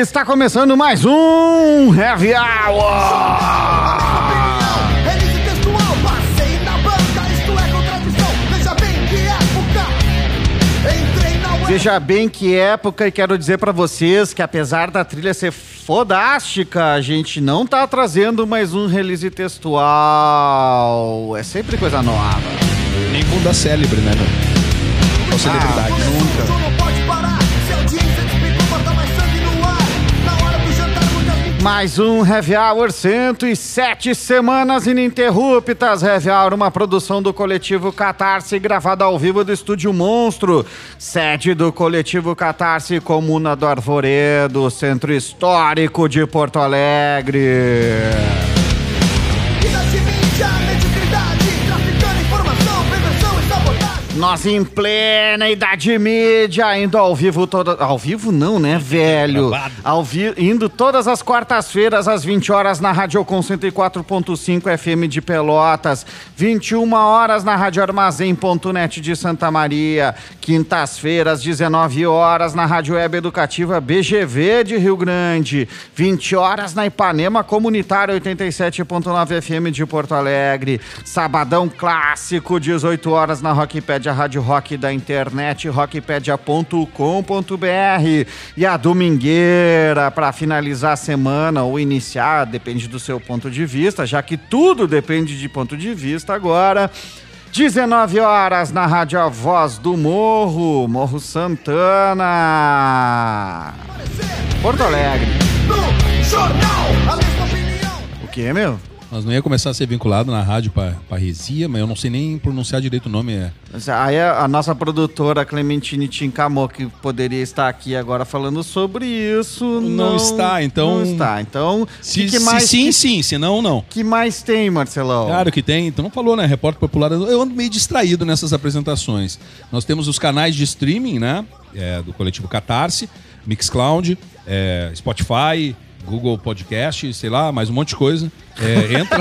está começando mais um Heavy Hour! Veja bem que época. E quero dizer pra vocês que apesar da trilha ser fodástica, a gente não tá trazendo mais um release textual. É sempre coisa nova. Nem bunda célebre, né, meu? Ou celebridade. nunca. Mais um Heavy Hour 107 semanas ininterruptas. Heavy Hour, uma produção do coletivo Catarse, gravada ao vivo do Estúdio Monstro, sede do coletivo Catarse, Comuna do Arvoredo, centro histórico de Porto Alegre. Nós em plena idade mídia, indo ao vivo toda... Ao vivo não, né, velho? Gravado. Ao vi... Indo todas as quartas-feiras, às 20 horas, na Rádio Com 104.5 FM de Pelotas. 21 horas na Rádio Armazém.net de Santa Maria. Quintas-feiras, 19 horas, na Rádio Web Educativa BGV de Rio Grande. 20 horas na Ipanema Comunitária 87.9 FM de Porto Alegre. Sabadão clássico, 18 horas na Rockpedia, Rádio Rock da internet, rockpedia.com.br. E a domingueira, para finalizar a semana ou iniciar, depende do seu ponto de vista, já que tudo depende de ponto de vista agora. 19 horas na Rádio A Voz do Morro, Morro Santana. Porto Alegre. No jornal, a mesma opinião. O que, meu? Nós não ia começar a ser vinculado na rádio Parresia, mas eu não sei nem pronunciar direito o nome. É. Mas Aí a, nossa produtora Clementine Tincamô, que poderia estar aqui agora falando sobre isso, não, Não está, então- Não está. Então, Se, que, que se mais, sim, que, sim, se não, não. que mais tem, Marcelão? Claro que tem. Então não falou, né? Repórter Popular. Eu ando meio distraído nessas apresentações. Nós temos os canais de streaming, né? É, do coletivo Catarse, Mixcloud, é, Spotify, Google Podcast, sei lá, mais um monte de coisa. É, entra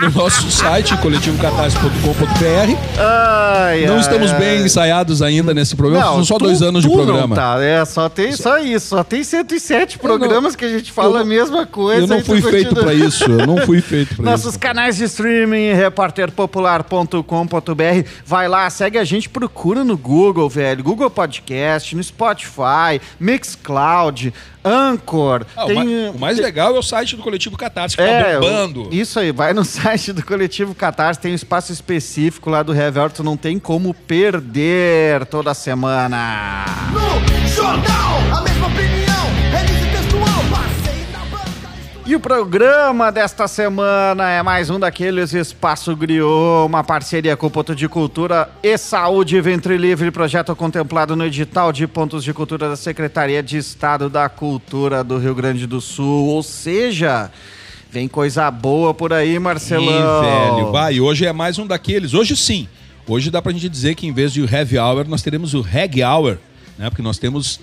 no nosso site, coletivocatarse.com.br. Não estamos ai. bem ensaiados ainda nesse programa. São só tu- dois anos de não programa. tá, é, só tem só isso, só tem 107 programas que a gente fala a não- mesma coisa. Eu não fui feito pra isso. Eu não fui feito Nossos isso. canais de streaming, repórterpopular.com.br. Vai lá, segue a gente, procura no Google, velho. Google Podcast, no Spotify, Mixcloud, Anchor. Ah, o, tem, o mais legal é o site do coletivo Catarse, que é, tá bombando. Isso aí, vai no site do Coletivo Catarse, tem um espaço específico lá do Heavy Hour, tu não tem como perder toda semana. No jornal, a mesma opinião. Textual, passei na banca. isto E o programa desta semana é mais um daqueles Espaço Griot, uma parceria com o Ponto de Cultura e Saúde Ventre Livre, projeto contemplado no edital de pontos de cultura da Secretaria de Estado da Cultura do Rio Grande do Sul. Ou seja, vem coisa boa por aí, Marcelão. Velho, vai. Hoje é mais um daqueles. Hoje sim. Hoje dá pra gente dizer que em vez de o Heavy Hour, nós teremos o Reg Hour, né? Porque nós temos,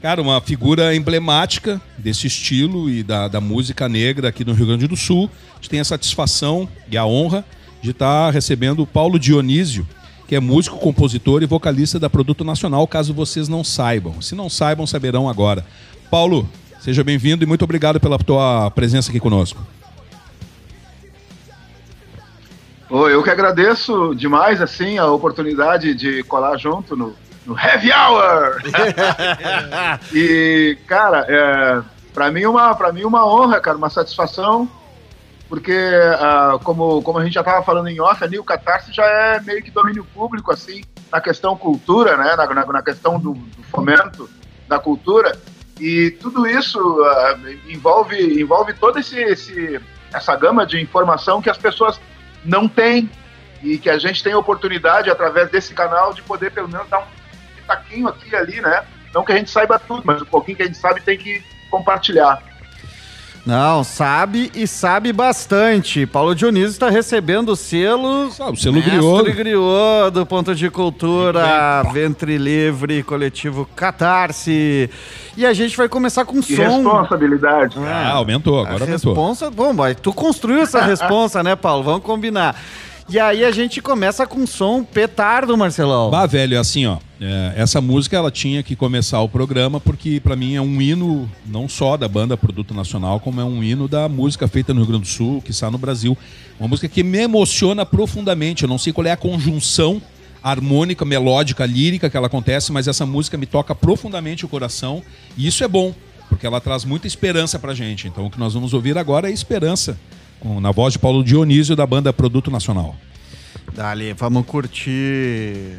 cara, uma figura emblemática desse estilo e da, da música negra aqui no Rio Grande do Sul. A gente tem a satisfação e a honra de estar recebendo o Paulo Dionísio, que é músico, compositor e vocalista da Produto Nacional, caso vocês não saibam. Se não saibam, saberão agora. Paulo, seja bem-vindo e muito obrigado pela tua presença aqui conosco. Ô, eu que agradeço demais assim a oportunidade de colar junto no, no Heavy Hour. e cara, é, para mim uma para mim uma honra, cara, uma satisfação, porque ah, como como a gente já estava falando em off ali, o Catarse já é meio que domínio público assim na questão cultura, né, na, na, na questão do, do fomento da cultura e tudo isso ah, envolve envolve todo esse, esse essa gama de informação que as pessoas não têm e que a gente tem a oportunidade através desse canal de poder pelo menos dar um pitaquinho aqui e ali, né? Não que a gente saiba tudo, mas o pouquinho que a gente sabe tem que compartilhar. Não, sabe e sabe bastante. Paulo Dionísio está recebendo o selo. Ah, o selo Mestre Griot. Griot do Ponto de Cultura, Ventre Livre, Coletivo Catarse. E a gente vai começar com Que som. responsabilidade. Ah, aumentou, agora a aumentou. responsa, bom, mas tu construiu essa responsa, né, Paulo? Vamos combinar. E aí a gente começa com som petardo, Marcelão. Bah, velho, assim, ó. é, essa música ela tinha que começar o programa porque pra mim é um hino não só da banda Produto Nacional, como é um hino da música feita no Rio Grande do Sul, que está no Brasil. Uma música que me emociona profundamente. Eu não sei qual é a conjunção harmônica, melódica, lírica que ela acontece, mas essa música me toca profundamente o coração e isso é bom, porque ela traz muita esperança pra gente. Então o que nós vamos ouvir agora é esperança, na voz de Paulo Dionísio da banda Produto Nacional. Dali, vamos curtir.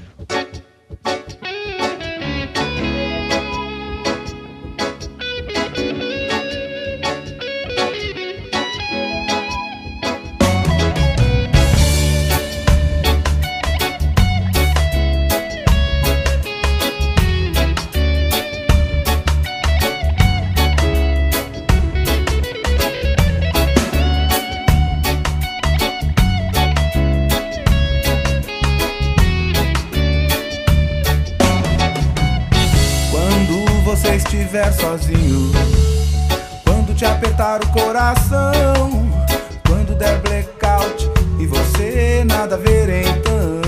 Estiver sozinho, quando te apertar o coração, quando der blackout e você nada ver então.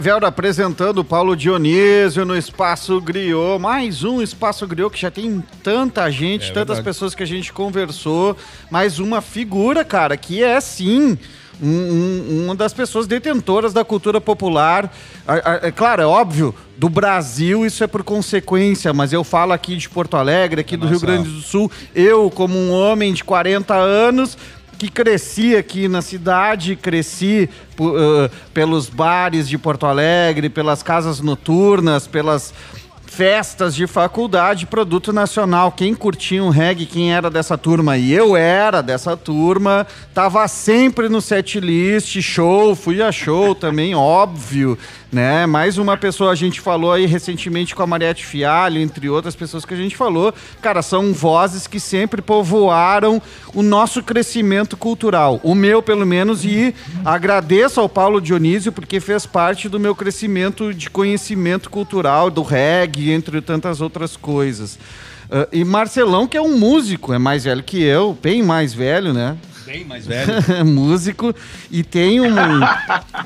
Reveldo apresentando Paulo Dionísio no Espaço Griot. Mais um Espaço Griot que já tem tanta gente, É tantas verdade. pessoas que a gente conversou. Mais uma figura, cara, que é sim. um- um- uma das pessoas detentoras da cultura popular. A- É claro, é óbvio, do Brasil isso é por consequência, mas eu falo aqui de Porto Alegre, aqui do Rio nossa- Grande do Sul. Eu, como um homem de 40 anos, que cresci aqui na cidade, cresci ãh, pelos bares de Porto Alegre, pelas casas noturnas, pelas festas de faculdade, produto nacional. Quem curtia um reggae, quem era dessa turma? E eu era dessa turma, tava sempre no set list, show, fui a show também, óbvio, né? Mais uma pessoa, a gente falou aí recentemente com a Mariette Fialho, entre outras pessoas que a gente falou. Cara, são vozes que sempre povoaram o nosso crescimento cultural. O meu, pelo menos, e agradeço ao Paulo Dionísio, porque fez parte do meu crescimento de conhecimento cultural, do reggae, entre tantas outras coisas. Ah, e Marcelão, que é um músico, é mais velho que eu, bem mais velho, né? Bem mais velho. músico e tem um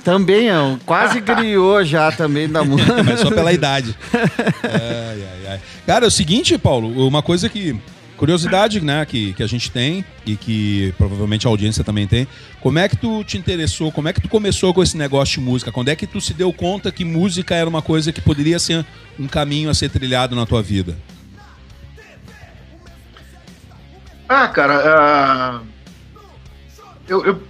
também é um, quase griou já também da música. Mas só pela idade. Ai, ai, ai. Cara, é o seguinte, Paulo, uma coisa que. Curiosidade, né, que, que a gente tem e que provavelmente a audiência também tem. Como é que tu te interessou? Como é que tu começou com esse negócio de música? Quando é que tu se deu conta que música era uma coisa que poderia ser um caminho a ser trilhado na tua vida? Ah, cara, ah, eu, eu,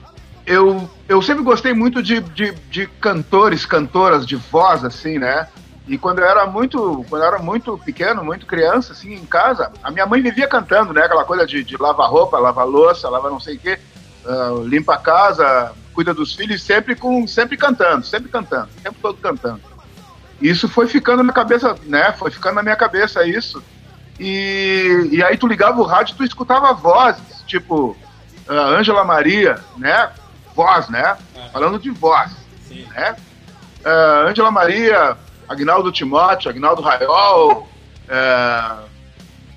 eu, eu sempre gostei muito de, de, de cantores, cantoras de voz, assim, né? E quando eu era muito, quando era muito pequeno, muito criança, assim, em casa, a minha mãe vivia cantando, né? Aquela coisa de, de lavar roupa, lavar louça, lavar não sei o quê, ah, limpa a casa, cuida dos filhos, sempre com, sempre cantando, sempre cantando, o tempo todo cantando. Isso foi ficando na cabeça, né? Foi ficando na minha cabeça isso. E, e aí tu ligava o rádio e tu escutava vozes, tipo Ângela Maria, né? Voz, né? Falando de voz, né? Ah, Ângela Maria, Agnaldo Timóteo, Agnaldo Raiol, é,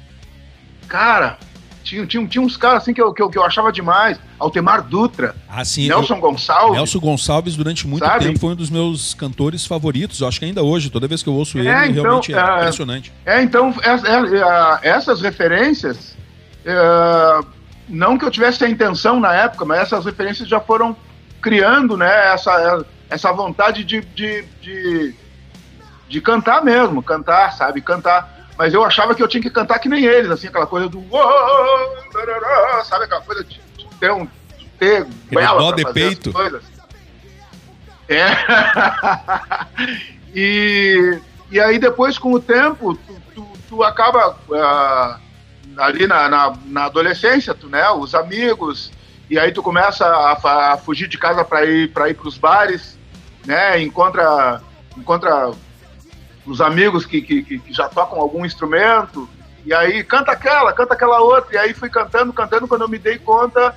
cara, tinha, tinha, tinha uns caras assim que eu, que, eu, que eu achava demais, Altemar Dutra, Assim, Nelson Gonçalves, Nelson Gonçalves, durante muito Sabe? tempo, foi um dos meus cantores favoritos. Eu acho que ainda hoje, toda vez que eu ouço ele, É, então, realmente é é, impressionante. É, então, é, é, essas referências, é, não que eu tivesse a intenção na época, mas essas referências já foram criando né, essa, essa vontade de, de, de, de cantar mesmo, cantar, sabe? Cantar. Mas eu achava que eu tinha que cantar que nem eles, assim, aquela coisa do. Sabe aquela coisa de, de ter um. De ter pra de peito. É. e, e aí depois, com o tempo, tu, tu, tu acaba ah, ali na, na, na adolescência, tu, né? Os amigos, e aí tu começa a, a fugir de casa para ir para ir para os bares, né? Encontra encontra os amigos que, que, que já tocam algum instrumento e aí canta aquela, canta aquela outra e aí fui cantando, cantando quando eu me dei conta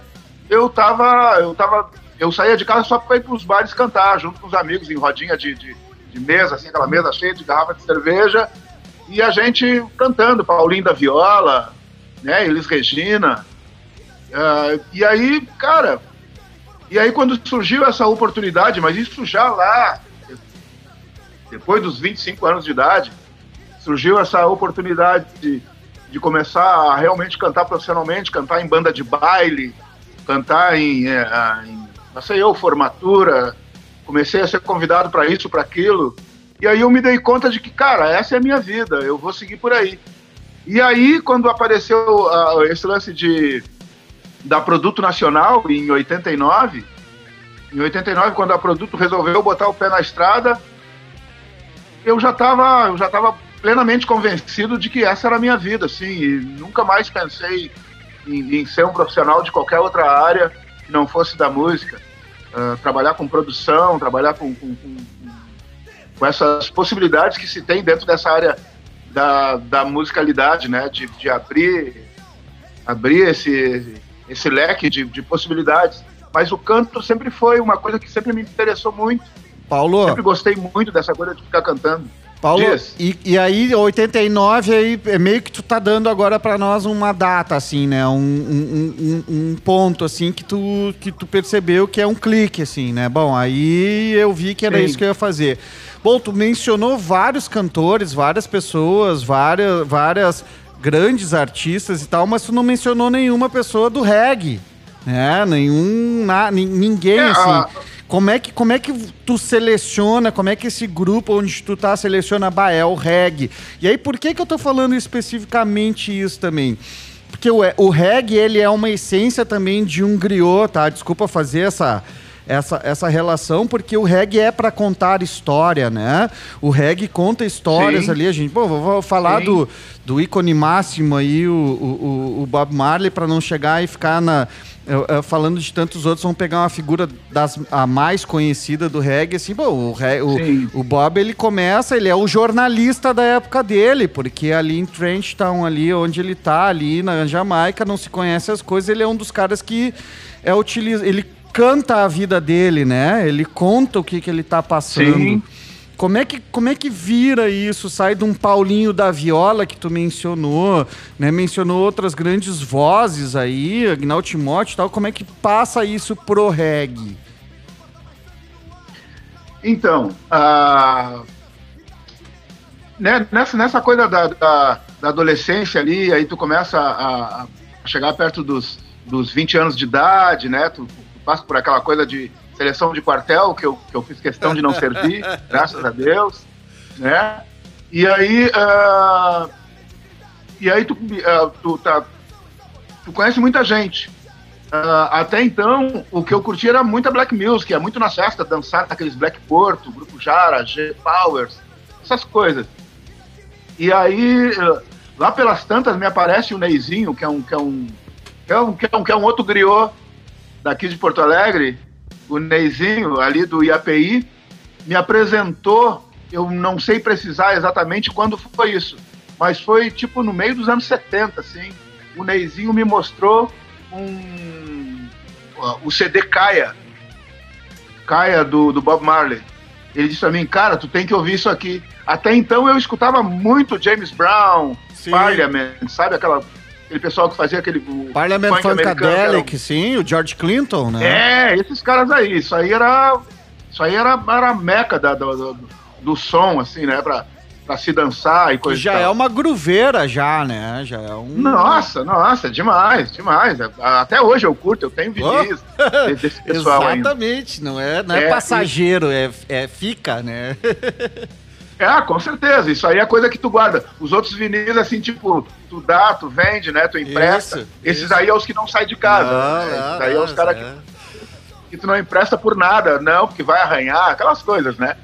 eu tava eu tava eu saía de casa só para ir para os bares cantar junto com os amigos em rodinha de, de, de mesa assim aquela mesa cheia de garrafa de cerveja e a gente cantando Paulinho da Viola, né? Elis Regina ah, e aí, cara, e aí quando surgiu essa oportunidade, mas isso já lá, depois dos 25 anos de idade, surgiu essa oportunidade de, de começar a realmente cantar profissionalmente, cantar em banda de baile, cantar em, é, em não sei eu, formatura, comecei a ser convidado para isso, para aquilo, e aí eu me dei conta de que, cara, essa é a minha vida, eu vou seguir por aí. E aí, quando apareceu ah, esse lance de da Produto Nacional em 89. Em 89, quando a Produto resolveu botar o pé na estrada, eu já estava eu já tava plenamente convencido de que essa era a minha vida, assim, nunca mais pensei em, em ser um profissional de qualquer outra área que não fosse da música. Ah, trabalhar com produção, trabalhar com, com, com, com essas possibilidades que se tem dentro dessa área da, da musicalidade, né, de, de abrir abrir esse, esse leque de, de possibilidades. Mas o canto sempre foi uma coisa que sempre me interessou muito. Paulo, Sempre gostei muito dessa coisa de ficar cantando. Paulo, Diz. e, e aí 89 aí é meio que tu tá dando agora pra nós uma data assim, né? Um, um, um- um ponto assim que tu que tu percebeu que é um clique assim, né? Bom, aí eu vi que era Sim. isso que eu ia fazer. Bom, tu mencionou vários cantores, várias pessoas, várias várias grandes artistas e tal, mas tu não mencionou nenhuma pessoa do reggae, né? Nenhum na, nin- ninguém É, assim. a- Como é, que, como é que tu seleciona, como é que esse grupo onde tu tá seleciona o reggae? E aí, por que que eu tô falando especificamente isso também? Porque o, o reggae, ele é uma essência também de um griot, tá? Desculpa fazer essa, essa, essa relação, porque o reggae é para contar história, né? O reggae conta histórias Sim. ali, a gente, pô, vou, falar Sim. do, do ícone máximo aí, o, o, o- Bob Marley, para não chegar e ficar na eu- eu falando de tantos outros, vamos pegar uma figura das, a mais conhecida do reggae, assim, pô, o, o, o Bob, ele começa, ele é o jornalista da época dele, porque ali em Trenchtown, ali onde ele tá, ali na Jamaica, não se conhece as coisas, ele é um dos caras que é utiliza, ele canta a vida dele, né? Ele conta o que, que ele tá passando. Sim. Como é, que, como é que vira isso? Sai de um Paulinho da Viola que tu mencionou, né? Mencionou outras grandes vozes aí, Agnaldo Timóteo e tal. Como é que passa isso pro reggae? Então, ah, né, nessa, nessa coisa da, da, da adolescência ali, aí tu começa a, a chegar perto dos, dos 20 anos de idade, né? Tu, tu passa por aquela coisa de seleção de quartel, que eu, que eu fiz questão de não servir, graças a Deus, né? E aí, ah, e aí tu, ah, tu, tá, tu conhece muita gente. Ah, até então, o que eu curti era muita black music, é muito na festa, dançar naqueles Black Porto, Grupo Jara, G Powers, essas coisas. E aí, lá pelas tantas, me aparece o Neizinho, que é um, que é um, que é um, que é um, que é um outro griot daqui de Porto Alegre, o Neizinho, ali do IAPI, me apresentou, eu não sei precisar exatamente quando foi isso, mas foi tipo no meio dos anos 70, assim. O Neizinho me mostrou um, o CD Caia, Caia do, do Bob Marley. Ele disse pra mim, cara, tu tem que ouvir isso aqui. Até então eu escutava muito James Brown, Sim. Parliament, sabe aquela, aquele pessoal que fazia aquele Parliament Funkadelic, sim, o George Clinton, né? é, esses caras aí, isso aí era. Isso aí era, era a meca da- do, do, do som, assim, né? Pra, pra se dançar e coisa e já é uma gruveira, já, né? Já é um. Nossa, nossa, demais, demais. Até hoje eu curto, eu tenho vinis de- desse pessoal ainda. Exatamente, não é, não é, É, passageiro, é, é fica, né? É, com certeza. Isso aí é coisa que tu guarda. Os outros vinis, assim, tipo, tu dá, tu vende, né? Tu empresta. Isso, Esses isso. aí é os que não saem de casa. Não, né? Esses aí é os caras é. que, que tu não empresta por nada, não, porque vai arranhar, aquelas coisas, né?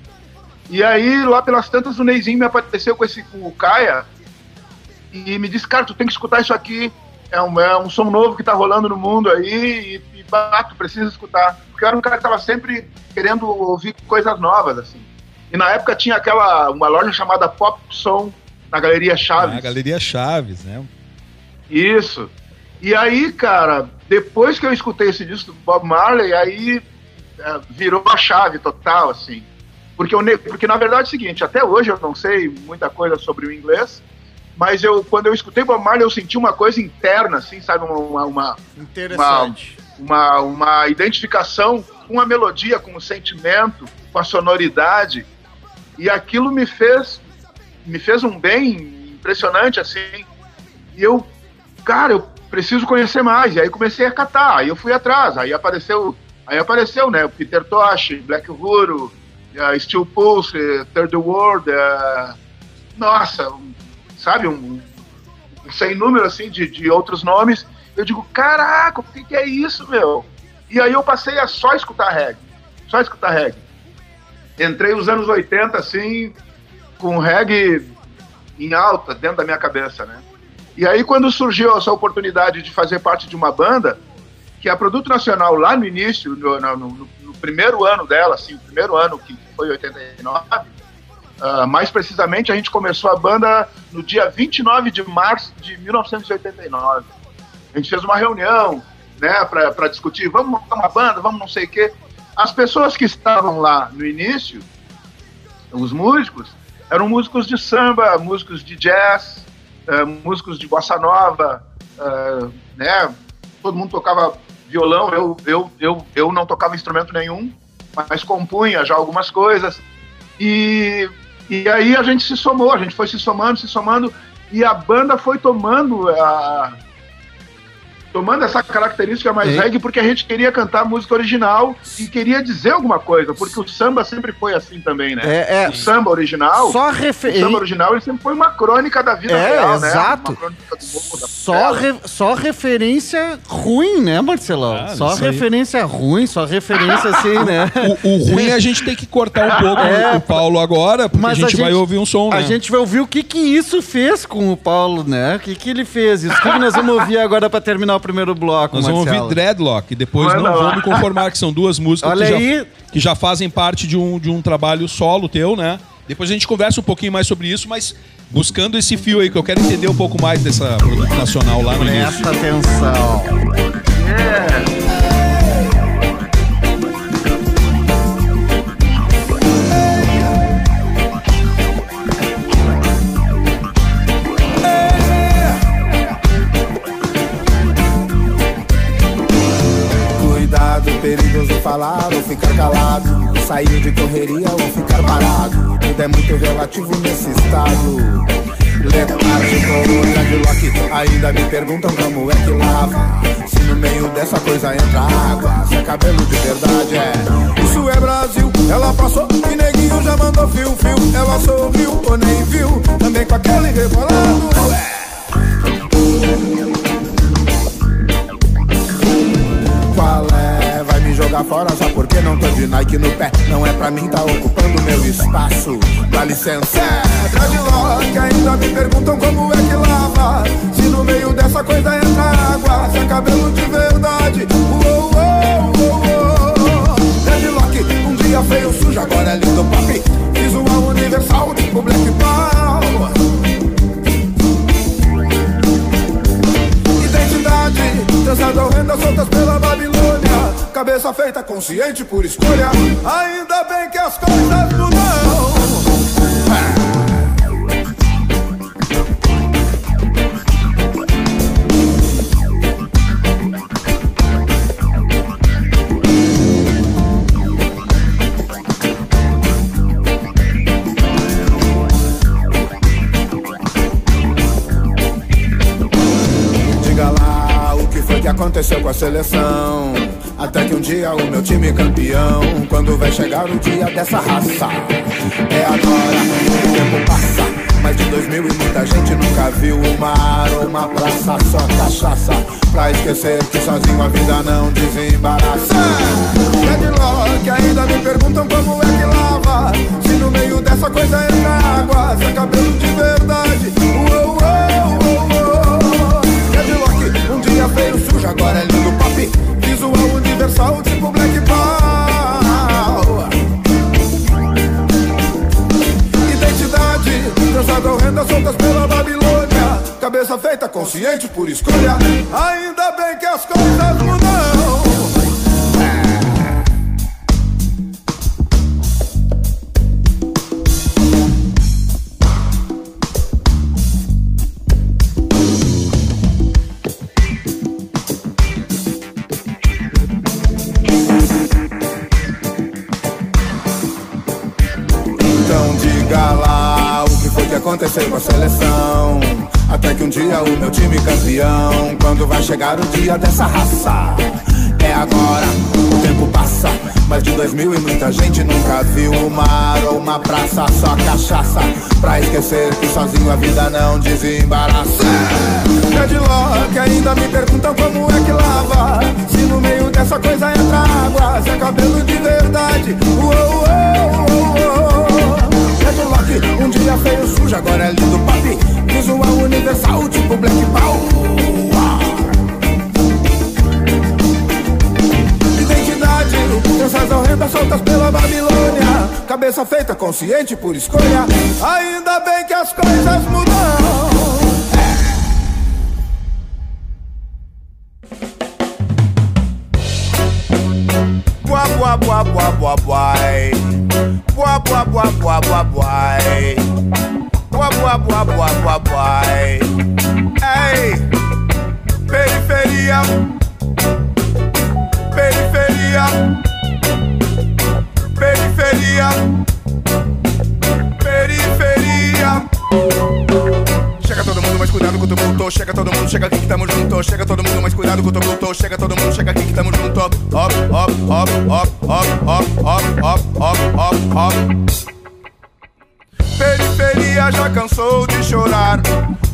E aí, lá pelas tantas, o Neizinho me apareceu com esse com o Caia e me disse, cara, tu tem que escutar isso aqui. É um, é um som novo que tá rolando no mundo aí e, e bah, tu precisa escutar. Porque eu era um cara que tava sempre querendo ouvir coisas novas, assim. E na época tinha aquela, uma loja chamada Pop Som, na Galeria Chaves. A Galeria Chaves, né? Isso. E aí, cara, depois que eu escutei esse disco do Bob Marley, aí é, virou a chave total, assim. Porque, eu, ne- porque na verdade é o seguinte, até hoje eu não sei muita coisa sobre o inglês, mas eu, quando eu escutei Bob Marley, eu senti uma coisa interna, assim, sabe? Uma, uma, Interessante. uma, uma identificação com a melodia, com o sentimento, com a sonoridade. E aquilo me fez, me fez um bem impressionante, assim. E eu, cara, eu preciso conhecer mais. E aí comecei a catar, aí eu fui atrás. Aí apareceu, aí apareceu, né? O Peter Tosh, Black Uhuru, eh, Steel Pulse, Third World, eh, nossa, um- sabe, um, um sem número assim de, de outros nomes. Eu digo, caraca, o que, que é isso, meu? E aí eu passei a só escutar reggae. Só escutar reggae. Entrei os anos 80, assim, com reggae em alta dentro da minha cabeça, né? E aí quando surgiu essa oportunidade de fazer parte de uma banda, que a Produto Nacional lá no início, no, no- no- no primeiro ano dela, assim, o primeiro ano que foi 89, ah, mais precisamente a gente começou a banda no dia 29 de março de 1989. A gente fez uma reunião, né, para discutir, vamos montar uma banda, vamos não sei o quê. As pessoas que estavam lá no início, os músicos, eram músicos de samba, músicos de jazz, eh, músicos de bossa nova, eh, né? Todo mundo tocava violão, eu, eu, eu, eu não tocava instrumento nenhum, mas compunha já algumas coisas. E, e aí a gente se somou, a gente foi se somando, se somando, e a banda foi tomando a, tomando essa característica mais É. reggae porque a gente queria cantar música original e queria dizer alguma coisa, porque o samba sempre foi assim também, né? É, é. O samba original, Só o referência. samba original ele sempre foi uma crônica da vida É, real, exato. né? Uma crônica do mundo, da Só, re- só referência ruim, né, Marcelão? Ah, só aí. referência ruim, só referência assim, né? O, o ruim é a gente ter que cortar um pouco É, o Paulo agora, porque a gente, a vai gente- ouvir um som, né? A gente vai ouvir o que que isso fez com o Paulo, né? O que que ele fez? Isso O que, que nós vamos ouvir agora pra terminar o primeiro bloco, Nós vamos Marcelo? ouvir Dreadlock, e depois Manda não lá. vou me conformar, que são duas músicas Olha que, aí. Já, que já fazem parte de um, de um trabalho solo teu, né? Depois a gente conversa um pouquinho mais sobre isso, mas buscando esse fio aí, que eu quero entender um pouco mais dessa produto nacional lá no início. Presta atenção. Cuidado, perigoso falar ou ficar calado. Sair de correria ou ficar parado. Tudo é muito relativo nesse estado. Letárgico ou dreadlock Ainda me perguntam como é que lava Se no meio dessa coisa entra água Se é cabelo de verdade é Isso é Brasil, ela passou E neguinho já mandou fio-fio Ela sorriu ou nem viu Também com aquele rebolado. Qual é? Jogar fora só porque não tô de Nike no pé. Não é pra mim, tá ocupando meu espaço. Dá licença. É dreadlock, ainda me perguntam como é que lava. Se no meio dessa coisa entra água Se é cabelo de verdade. Uou, uou, uou, um dia feio, sujo, agora é lindo papi Visual universal, tipo Black Power. Identidade, trançada renda soltas pela Babilônia Feita, consciente por escolha Ainda bem que as coisas mudam aconteceu com a seleção. Até que um dia o meu time campeão. Quando vai chegar o dia dessa raça? É agora, o tempo passa. Mais de dois mil e muita gente nunca viu o mar ou uma praça, só cachaça. Pra esquecer que sozinho a vida não desembaraça. Deadlock, ainda me perguntam como é que lava. Se no meio dessa coisa entra água, se é cabelo de verdade. Uou, uou, uou, uou. Deadlock, um dia feio, sujo, agora é lindo universal, tipo Black Power. Identidade, trançada ou renda soltas pela Babilônia. Cabeça feita, consciente por escolha. Ainda bem que as coisas mudam com a seleção. Até que um dia o meu time campeão. Quando vai chegar o dia dessa raça? É agora, o tempo passa. Mais de dois mil e muita gente nunca viu o mar ou uma praça, só cachaça. Pra esquecer que sozinho a vida não desembaraça. Deadlock, ainda me perguntam como é que lava. Se no meio dessa coisa entra água, se é cabelo de verdade. Uou, uou, uou, uou. Um dia feio, sujo, agora é lindo papi Visual universal, tipo Black Power. Identidade, crianças horrendas soltas pela Babilônia. Cabeça feita, consciente por escolha. Ainda bem que as coisas mudam. Boa, boa, boa, boa, boa, boy. Boa, boa, boa, boa, boa, boy. Boa, boa, boa, boa, boa, boy. Ei, periferia, periferia, periferia, cuidado o tumulto. junto, chega todo mundo, chega aqui que tamo junto, chega todo mundo, mas cuidado com o tumulto, chega todo mundo, chega aqui que tamo junto. Hop, hop, hop, hop, hop, hop, hop, hop, hop, hop. Periferia já cansou de chorar.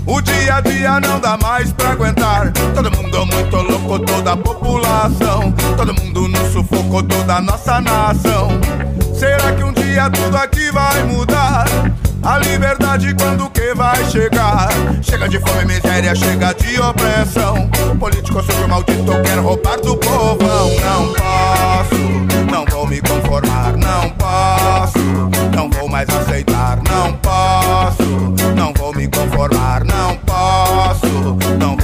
O dia a dia não dá mais pra aguentar. Todo mundo muito louco, toda a população. Todo mundo no sufoco, toda a nossa nação. Será que um dia tudo aqui vai mudar? A liberdade quando que vai chegar? Chega de fome e miséria, chega de opressão. Político sobre maldito quer roubar do povão. Não posso, não vou me conformar. Não posso, não vou mais aceitar. Não posso, não vou me conformar. Não posso, não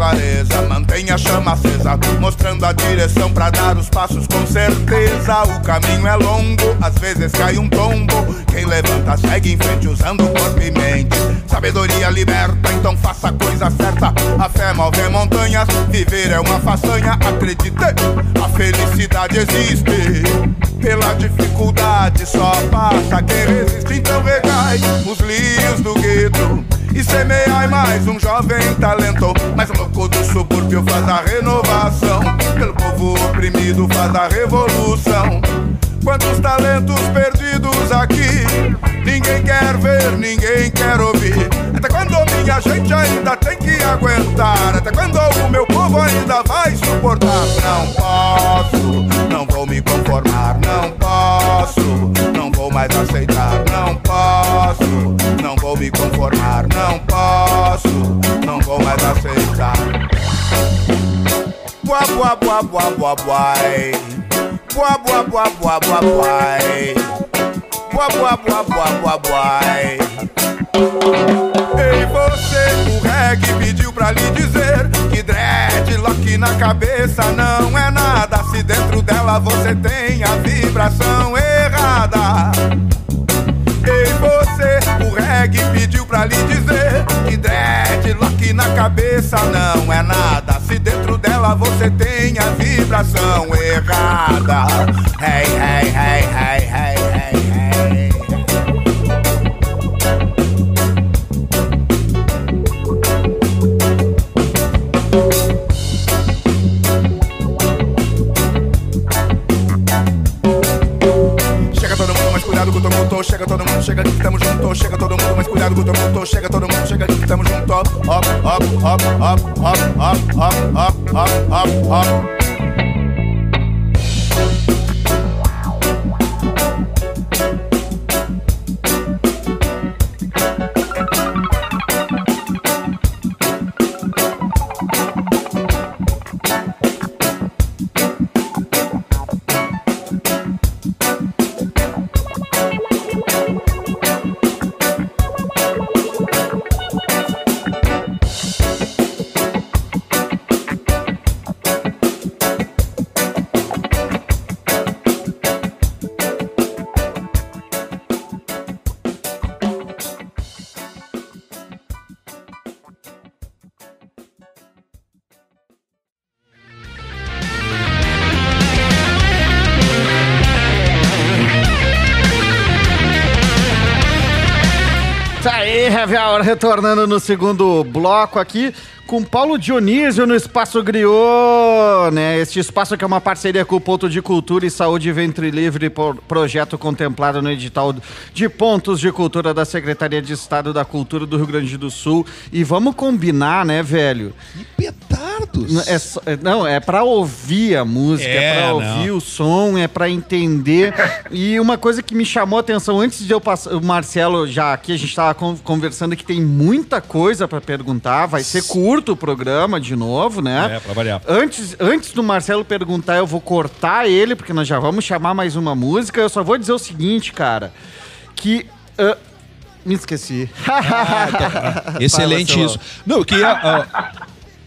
clareza, mantenha a chama acesa, mostrando a direção pra dar os passos com certeza. O caminho é longo, às vezes cai um tombo. Quem levanta segue em frente usando corpo e mente. Sabedoria liberta, então faça a coisa certa. A fé move montanhas, viver é uma façanha. Acredite, a felicidade existe. Pela dificuldade só passa quem resiste, então recai os lírios do gueto e semeai mais um jovem talento. Mas o louco do subúrbio faz a renovação, pelo povo oprimido faz a revolução. Quantos talentos perdidos aqui? Ninguém quer ver, ninguém quer ouvir. Até quando minha gente ainda tem que aguentar? Até quando o meu povo ainda vai suportar? Não posso, não vou me conformar. Não posso, não vou mais aceitar. Não posso, me conformar. Não posso, não vou mais aceitar. Boa, boa, boa, boa, boa, boa. Boa, boa, boa, boa, boa, boa. Boa, boa, boa, boa, boa, boa. Ei, você, o reggae pediu pra lhe dizer que dreadlock na cabeça não é nada. Se dentro dela você tem a vibração errada. Reggae pediu pra lhe dizer que dreadlock na cabeça não é nada. Se dentro dela você tem a vibração errada. Hey, hey, hey, hey, hey, mas cuidado com o tumulto. Chega todo mundo, chega que tamo junto. Chega todo mundo, mas cuidado com o tumulto. Chega todo mundo, chega que tamo junto. Hop, hop, hop, hop, hop, hop, hop, hop, hop, hop, retornando no segundo bloco aqui com Paulo Dionísio no Espaço Griot, né? Este espaço que é uma parceria com o Ponto de Cultura e Saúde Ventre Livre, por- projeto contemplado no edital de pontos de cultura da Secretaria de Estado da Cultura do Rio Grande do Sul. E vamos combinar, né, velho? E petardos. N- É só- é- não, é pra ouvir a música, é, É, pra não. ouvir o som, é pra entender. e uma coisa que me chamou a atenção antes de eu passar, o Marcelo já aqui a gente tava con- conversando que tem muita coisa pra perguntar, vai ser curto o programa de novo, né? É, pra variar. Antes, antes do Marcelo perguntar, eu vou cortar ele, porque nós já vamos chamar mais uma música. Eu só vou dizer o seguinte, cara, que ah, me esqueci. Excelente Vai, isso. Não, eu queria. ah,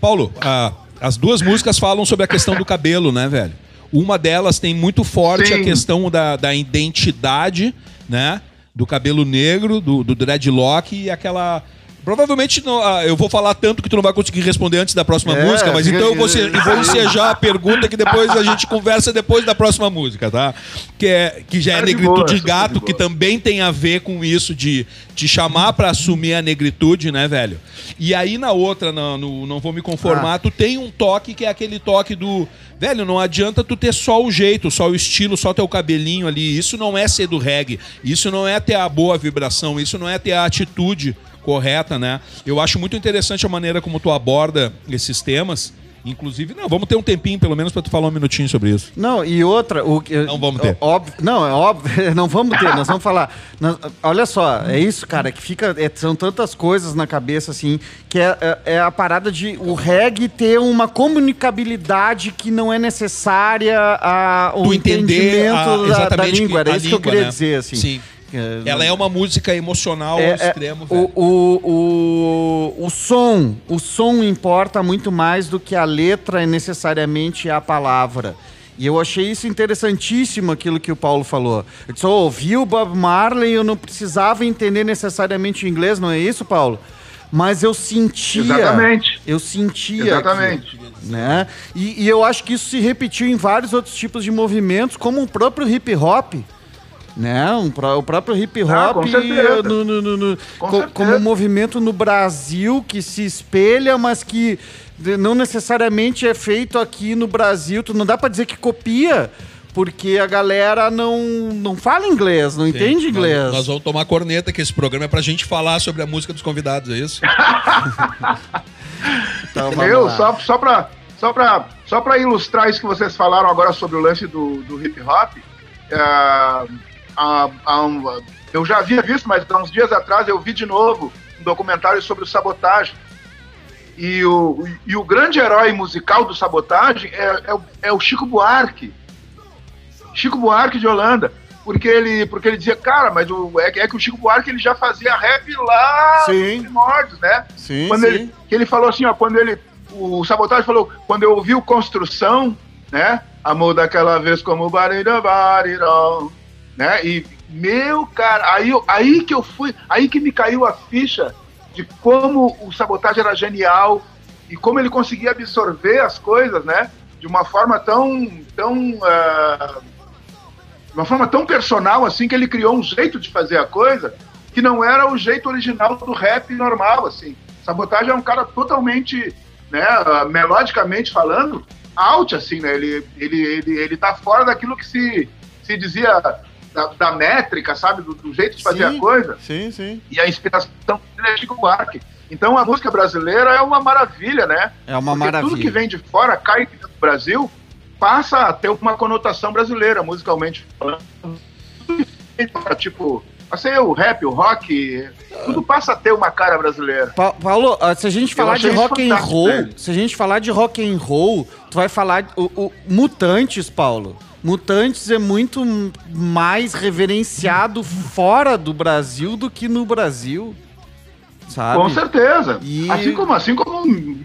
Paulo, ah, as duas músicas falam sobre a questão do cabelo, né, velho? Uma delas tem muito forte a Sim. questão da, da identidade, né? Do cabelo negro, do, do dreadlock e aquela. Provavelmente não- ah, eu vou falar tanto que tu não vai conseguir responder antes da próxima É, música, mas então eu vou, se- eu vou ensejar a pergunta que depois a gente conversa depois da próxima música, tá? Que, é, que já é de negritude boa, gato, que também tem a ver com isso de te chamar pra assumir a negritude, né, velho? E aí na outra, na- no, Não Vou Me Conformar, tu tem um toque que é aquele toque do. Velho, não adianta tu ter só o jeito, só o estilo, só teu cabelinho ali. Isso não é ser do reggae. Isso não é ter a boa vibração. Isso não é ter a atitude correta, né? Eu acho muito interessante a maneira como tu aborda esses temas. Inclusive, não, vamos ter um tempinho pelo menos pra tu falar um minutinho sobre isso. Não, e outra. O, que- Não vamos ter. Óbvio, não, é óbvio. Não vamos ter, nós vamos falar. Nós- olha só, é isso, cara, que fica. é, são tantas coisas na cabeça, assim, que é, é- é a parada de o reggae ter uma comunicabilidade que não é necessária a, o entendimento a- da, da língua. Era isso que eu língua, queria né? dizer, assim. Sim. É, Ela é uma música emocional é- ao é- extremo, velho. o, o, o, o som, o som importa muito mais do que a letra e necessariamente a palavra. E eu achei isso interessantíssimo aquilo que o Paulo falou. Eu disse, eu ouvi o Bob Marley, eu não precisava entender necessariamente o inglês, não é isso, Paulo? Mas eu sentia. Exatamente. Eu sentia. Exatamente. né? E, e eu acho que isso se repetiu em vários outros tipos de movimentos, como o próprio hip hop. Né? Um o próprio hip Ah, hop com certeza. no- no- no- no- Com co- como um movimento no Brasil que se espelha, mas que não necessariamente é feito aqui no Brasil. Tu não dá pra dizer que copia, porque a galera não, não fala inglês, não entende Sim, inglês. Nós, nós vamos tomar corneta, que esse programa é pra gente falar sobre a música dos convidados, é isso? Então, vamos Eu, lá. só, só para só pra, só pra ilustrar isso que vocês falaram agora sobre o lance do, do hip hop, é, há- há um- eu já havia visto, mas há uns dias atrás eu vi de novo um documentário sobre o sabotagem. E o, e o grande herói musical do sabotagem é, é, o- é o Chico Buarque. Chico Buarque de Holanda. Porque ele, porque ele dizia, cara, mas o, é, que- é que o Chico Buarque ele já fazia rap lá Sim. nos primórdios, né? Sim, quando sim. ele, que ele falou assim, ó, quando ele, o Sabotagem falou, quando eu ouvi o Construção, né, amor daquela vez como o barulho, né, e meu cara, aí, aí que eu fui, aí que me caiu a ficha de como o Sabotagem era genial e como ele conseguia absorver as coisas, né, de uma forma tão, tão, de uma forma tão personal assim que ele criou um jeito de fazer a coisa que não era o jeito original do rap normal, assim. Sabotagem é um cara totalmente, né, melodicamente falando, out, assim, né? Ele, ele, ele, ele tá fora daquilo que se, se dizia da, da métrica, sabe? Do, do jeito de fazer Sim. a coisa. Sim, sim. E a inspiração é Chico Buarque. Então a música brasileira é uma maravilha, né? É uma Porque maravilha. tudo que vem de fora, cai no Brasil, passa a ter uma conotação brasileira, musicalmente falando. Tipo, assim, o rap, o rock, tudo passa a ter uma cara brasileira. Pa- Paulo, se a gente falar de rock and roll, velho. se a gente falar de rock and roll, tu vai falar o, o Mutantes, Paulo. Mutantes é muito mais reverenciado fora do Brasil do que no Brasil. Sabe? Com certeza. E- Assim como, assim como,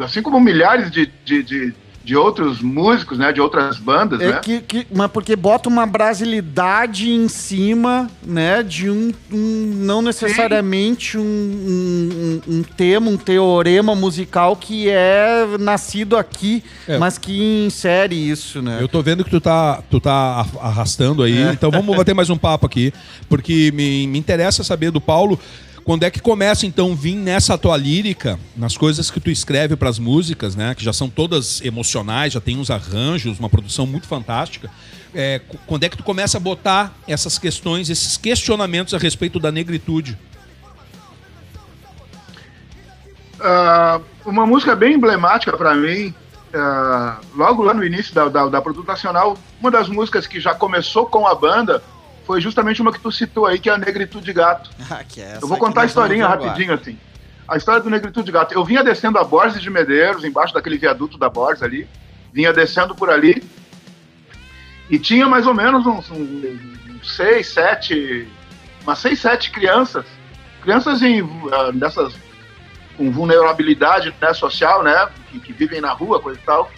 assim como milhares de, de, de, de outros músicos, né? De outras bandas, É né? que, que- mas porque bota uma brasilidade em cima, né, de um, um- não necessariamente um, um, um- tema, um teorema musical que é nascido aqui, É. mas que insere isso, né? Eu tô vendo que tu tá, tu tá arrastando aí, então vamos bater mais um papo aqui, porque me, me interessa saber do Paulo. Quando é que começa então vir nessa tua lírica, nas coisas que tu escreve pras músicas, né, que já são todas emocionais, já tem uns arranjos, uma produção muito fantástica. É, quando é que tu começa a botar essas questões, esses questionamentos a respeito da negritude? Ah, uma música bem emblemática para mim, ah, logo lá no início da, da, da Produto Nacional, uma das músicas que já começou com a banda foi justamente uma que tu citou aí, que é a Negritude Gato. Ah, que é Eu vou contar a historinha rapidinho, assim. A história do Negritude Gato. Eu vinha descendo a Borges de Medeiros, embaixo daquele viaduto da Borges ali. Vinha descendo por ali. E tinha mais ou menos uns, uns, uns seis, sete... Umas seis, sete crianças. Crianças em, ah, dessas... Com vulnerabilidade né, social, né? Que, que vivem na rua, coisa e tal.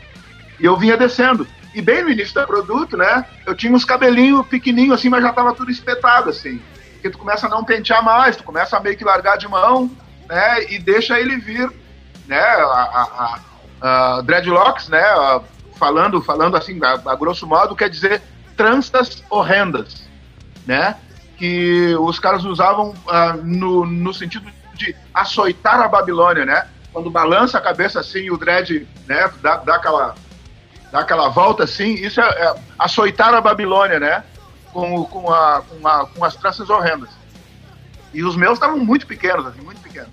E eu vinha descendo. E bem no início do produto, né? Eu tinha uns cabelinhos pequenininhos assim, mas já tava tudo espetado, assim. Porque tu começa a não pentear mais, tu começa a meio que largar de mão, né, e deixa ele vir, né, a, a, a dreadlocks, né, a- falando, falando assim, a, grosso modo, quer dizer tranças horrendas, né, que os caras usavam ah, no, no sentido de açoitar a Babilônia, né, quando balança a cabeça assim, o dread, né, dá, dá aquela dá aquela volta assim, isso é, é açoitar a Babilônia, né? Com, com, a, com, a, com as tranças horrendas. E os meus estavam muito pequenos, assim, muito pequenos.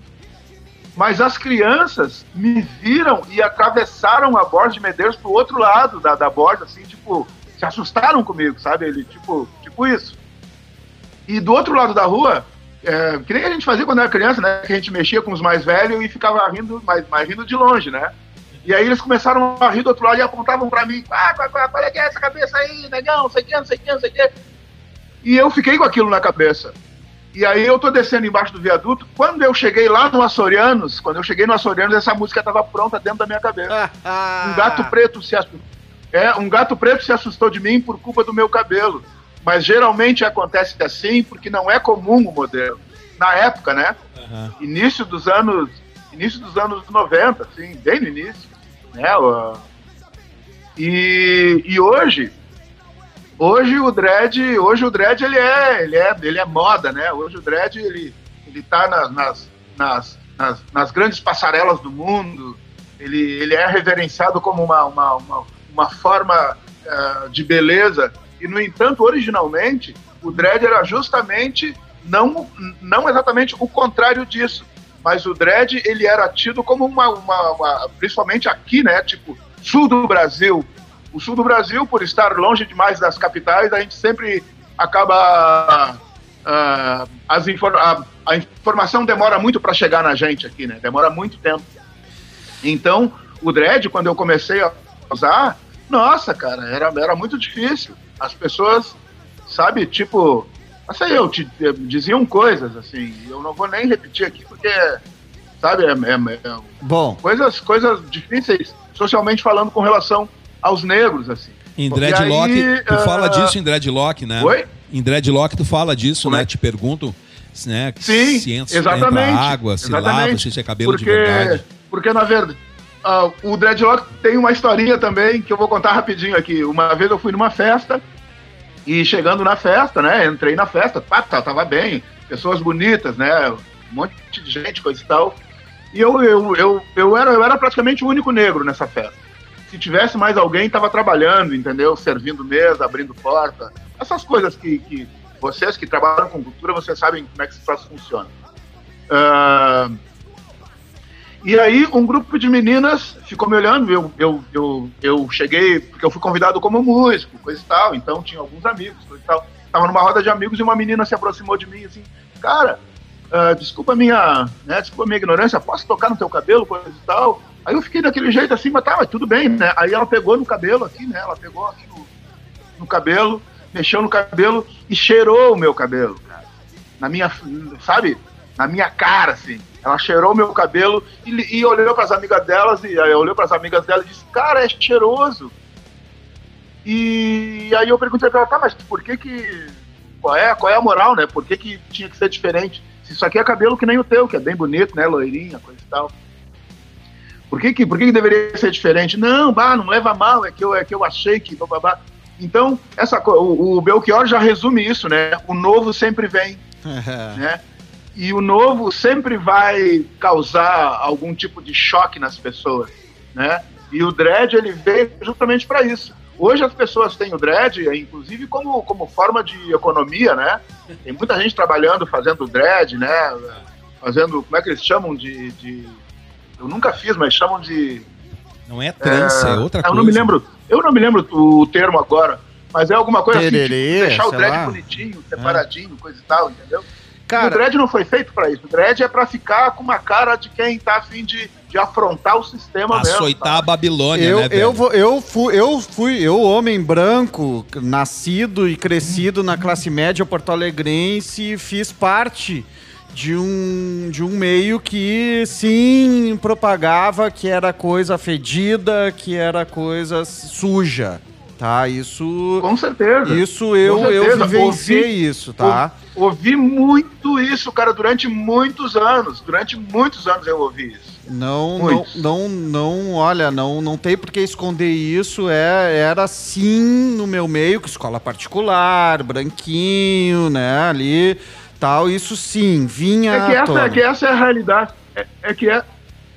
Mas as crianças me viram e atravessaram a borda de Medeiros pro outro lado da, da borda, assim, tipo, se assustaram comigo, sabe? Ele, tipo, tipo isso. E do outro lado da rua, é, que nem a gente fazia quando era criança, né? Que a gente mexia com os mais velhos e ficava rindo, mas, mas rindo de longe, né? E aí eles começaram a rir do outro lado e apontavam pra mim, ah, qual, qual, qual é que é essa cabeça aí, negão, não sei o que, não sei o que, não sei o que. E eu fiquei com aquilo na cabeça. E aí eu tô descendo embaixo do viaduto, quando eu cheguei lá no Açorianos, quando eu cheguei no Açorianos, essa música tava pronta dentro da minha cabeça. Um gato preto se assustou. É, um gato preto se assustou de mim por culpa do meu cabelo. Mas geralmente acontece assim porque não é comum o modelo. Na época, né? Início dos anos, início dos anos 90, assim, bem no início, né? E, e hoje, hoje o dread, hoje o dread ele é, ele é, ele é moda, né? Hoje o dread ele, ele tá nas, nas, nas, nas, nas grandes passarelas do mundo. Ele, ele é reverenciado como uma, uma, uma, uma forma eh, de beleza. E, no entanto, originalmente, o dread era justamente não, não exatamente o contrário disso. Mas o dread, ele era tido como uma, uma, uma- Principalmente aqui, né? Tipo, sul do Brasil. O sul do Brasil, por estar longe demais das capitais, a gente sempre acaba. ah, as infor- a, a informação demora muito para chegar na gente aqui, né? Demora muito tempo. Então, o dread, quando eu comecei a usar, nossa, cara, era, era muito difícil. As pessoas, sabe, tipo, não sei eu, te, eh, diziam coisas assim, eu não vou nem repetir aqui porque, sabe, é, é- é Bom, coisas, coisas difíceis socialmente falando com relação aos negros, assim. Em Porque Dreadlock, aí, tu ah, fala disso em Dreadlock, né? Oi? Em Dreadlock tu fala disso, Como né? é? Te perguntam né? Sim, se entra, exatamente. entra água, se lava, exatamente. se é cabelo porque, de verdade. Porque, na verdade, ah, o Dreadlock tem uma historinha também que eu vou contar rapidinho aqui. Uma vez eu fui numa festa e chegando na festa, né? Entrei na festa, pá, tá, tava bem, pessoas bonitas, né? Um monte de gente, coisa e tal. E eu, eu, eu, eu, era, eu era praticamente o único negro nessa festa. Se tivesse mais alguém, tava trabalhando, entendeu? Servindo mesa, abrindo porta. Essas coisas que, que vocês que trabalham com cultura, vocês sabem como é que esse troço funciona. Ah, e aí, um grupo de meninas ficou me olhando. Eu, eu, eu, eu cheguei, porque eu fui convidado como músico, coisa e tal. Então, tinha alguns amigos, coisa e tal. Tava numa roda de amigos e uma menina se aproximou de mim assim: Cara, ah, desculpa minha, né, desculpa minha ignorância, posso tocar no teu cabelo, coisa e tal. Aí eu fiquei daquele jeito assim, mas tá, mas tudo bem, né? Aí ela pegou no cabelo aqui, né? Ela pegou aqui no, no cabelo, mexeu no cabelo e cheirou o meu cabelo, cara. Na minha, sabe? Na minha cara, assim. Ela cheirou meu cabelo e, e olhou para as amigas delas e aí olhou para as amigas dela e disse: "Cara, é cheiroso". E aí eu perguntei para ela: "Tá, mas por que que qual é, qual é a moral, né? Por que que tinha que ser diferente? Se isso aqui é cabelo que nem o teu, que é bem bonito, né, loirinha, coisa e tal". Por que que, por que que deveria ser diferente? Não, bah, não leva mal, é que eu, é que eu achei que bababá. Então, essa, o, o Belchior já resume isso, né? O novo sempre vem, né? E o novo sempre vai causar algum tipo de choque nas pessoas, né? E o dread ele veio justamente para isso. Hoje as pessoas têm o dread, inclusive como, como forma de economia, né? Tem muita gente trabalhando fazendo dread, né? Fazendo, como é que eles chamam de, de eu nunca fiz, mas chamam de Não é trança, é, outra eu coisa. não me lembro, eu não me lembro o termo agora, mas é alguma coisa assim, Tererê, tipo, deixar o dread lá. bonitinho, separadinho, coisa e tal, entendeu? E o cara, dread não foi feito pra isso. O dread é pra ficar com uma cara de quem tá afim de, de afrontar o sistema mesmo. Açoitar a? Babilônia, eu, né, velho? eu, vou, eu, fui, eu fui, eu, homem branco, nascido e crescido na classe média porto-alegrense, fiz parte de um, de um meio que, sim, propagava que era coisa fedida, que era coisa suja, tá? Isso. Com certeza. Isso eu, Com eu certeza. vivenciei Ouvi- isso, tá? Ouvi muito isso, cara, durante muitos anos. Durante muitos anos eu ouvi isso. Não, não, Muitos. não, não, olha, não, não tem por que esconder isso. É, era sim no meu meio, com escola particular, branquinho, né, ali, tal. Isso sim, vinha. É que essa, é que essa é a realidade. É, é que é,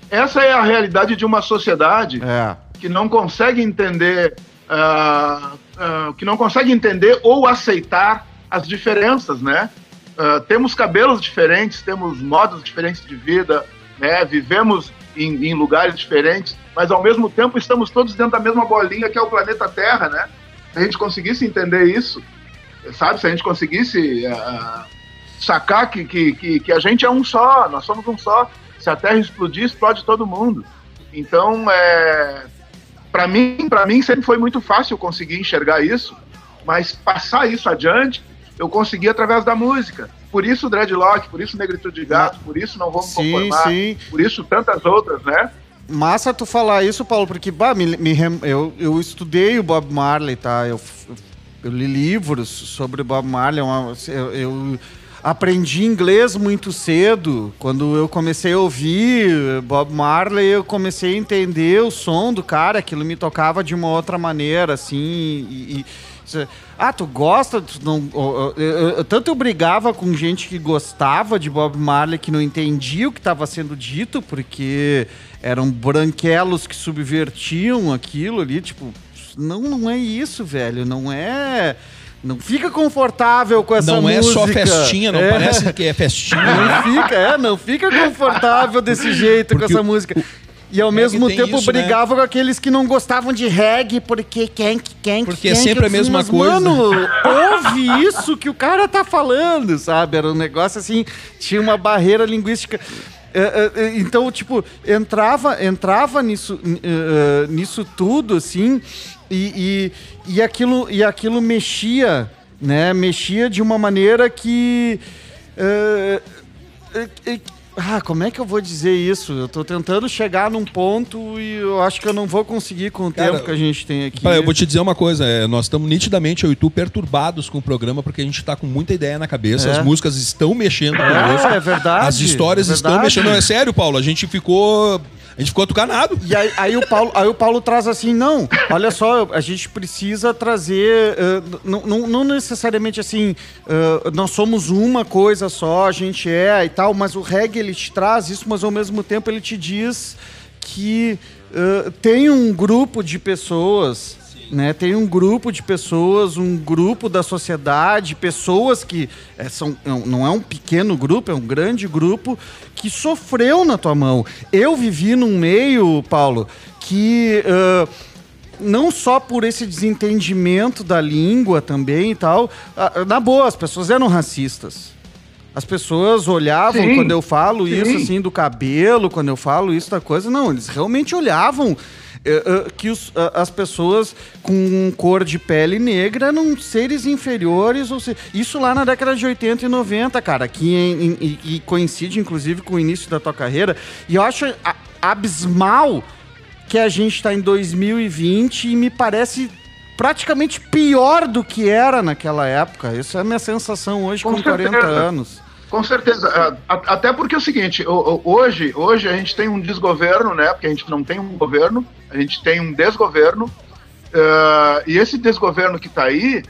essa é a realidade de uma sociedade É, que não consegue entender, ah, ah, que não consegue entender ou aceitar as diferenças, né? Ah, temos cabelos diferentes, temos modos diferentes de vida, né? Vivemos em, em lugares diferentes, mas ao mesmo tempo estamos todos dentro da mesma bolinha que é o planeta Terra, né? Se a gente conseguisse entender isso, sabe? Se a gente conseguisse ah, sacar que, que, que a gente é um só, nós somos um só. Se a Terra explodir, explode todo mundo. Então, é, para mim, para mim sempre foi muito fácil conseguir enxergar isso, mas passar isso adiante, eu consegui através da música. Por isso Dreadlock, por isso Negritude de Gato, por isso Não Vamos Sim, Conformar, sim. por isso tantas outras, né? Massa tu falar isso, Paulo, porque bah, me, me eu, eu estudei o Bob Marley, tá? Eu, f- eu li livros sobre o Bob Marley. é uma- eu, eu aprendi inglês muito cedo. Quando eu comecei a ouvir Bob Marley, eu comecei a entender o som do cara. Aquilo me tocava de uma outra maneira, assim. E, e- cê- ah, tu gosta? Tu não, ó, eu- eu- tanto eu brigava com gente que gostava de Bob Marley que não entendia o que estava sendo dito, porque eram branquelos que subvertiam aquilo ali, tipo, não, não é isso, velho, não é. Não fica confortável com essa não música. é só festinha, não É. parece que é festinha. Não fica, é, não fica confortável desse jeito com Porque essa o- música. E ao mesmo tem tempo isso, né? brigava com aqueles que não gostavam de reggae, porque quem que quem que Porque é sempre a mesma Mas, coisa. Mano, ouve isso que o cara tá falando, sabe? Era um negócio assim, tinha uma barreira linguística. É, é, é, Então, tipo, entrava, entrava nisso, nisso tudo, assim, e, e, e, aquilo, e aquilo mexia, né? Mexia de uma maneira que. Ah, como é que eu vou dizer isso? Eu tô tentando chegar num ponto e eu acho que eu não vou conseguir com o Cara, tempo que a gente tem aqui. Pá, eu vou te dizer uma coisa, é, nós estamos nitidamente, eu e tu, perturbados com o programa, porque a gente tá com muita ideia na cabeça, É. as músicas estão mexendo É, conosco. é verdade, As histórias é estão verdade. mexendo. Não, é sério, Paulo, a gente ficou. A gente ficou atucanado. E aí, aí o Paulo, aí o Paulo traz assim, não, olha só, a gente precisa trazer, eh, não, não- necessariamente assim, eh, nós somos uma coisa só, a gente é e tal, mas o reggae ele te traz isso, mas ao mesmo tempo ele te diz que eh, tem um grupo de pessoas, né, tem um grupo de pessoas, um grupo da sociedade, pessoas que eh, são, não- não é um pequeno grupo, é um grande grupo que sofreu na tua mão. Eu vivi num meio, Paulo, que ah, não só por esse desentendimento da língua também e tal, na boa, as pessoas eram racistas. As pessoas olhavam Sim, quando eu falo sim. isso assim do cabelo, quando eu falo isso da coisa, não, eles realmente olhavam que os- as pessoas com cor de pele negra eram seres inferiores, ou se- isso lá na década de 80 e 90, cara, que em- em- e- coincide inclusive com o início da tua carreira, e eu acho abismal que a gente está em 2020 e me parece praticamente pior do que era naquela época. Essa é a minha sensação hoje com, Com 40 certeza. anos. Com certeza. A- a- Até porque é o seguinte, hoje, hoje a gente tem um desgoverno, né? Porque a gente não tem um governo, a gente tem um desgoverno. eh, e esse desgoverno que está aí,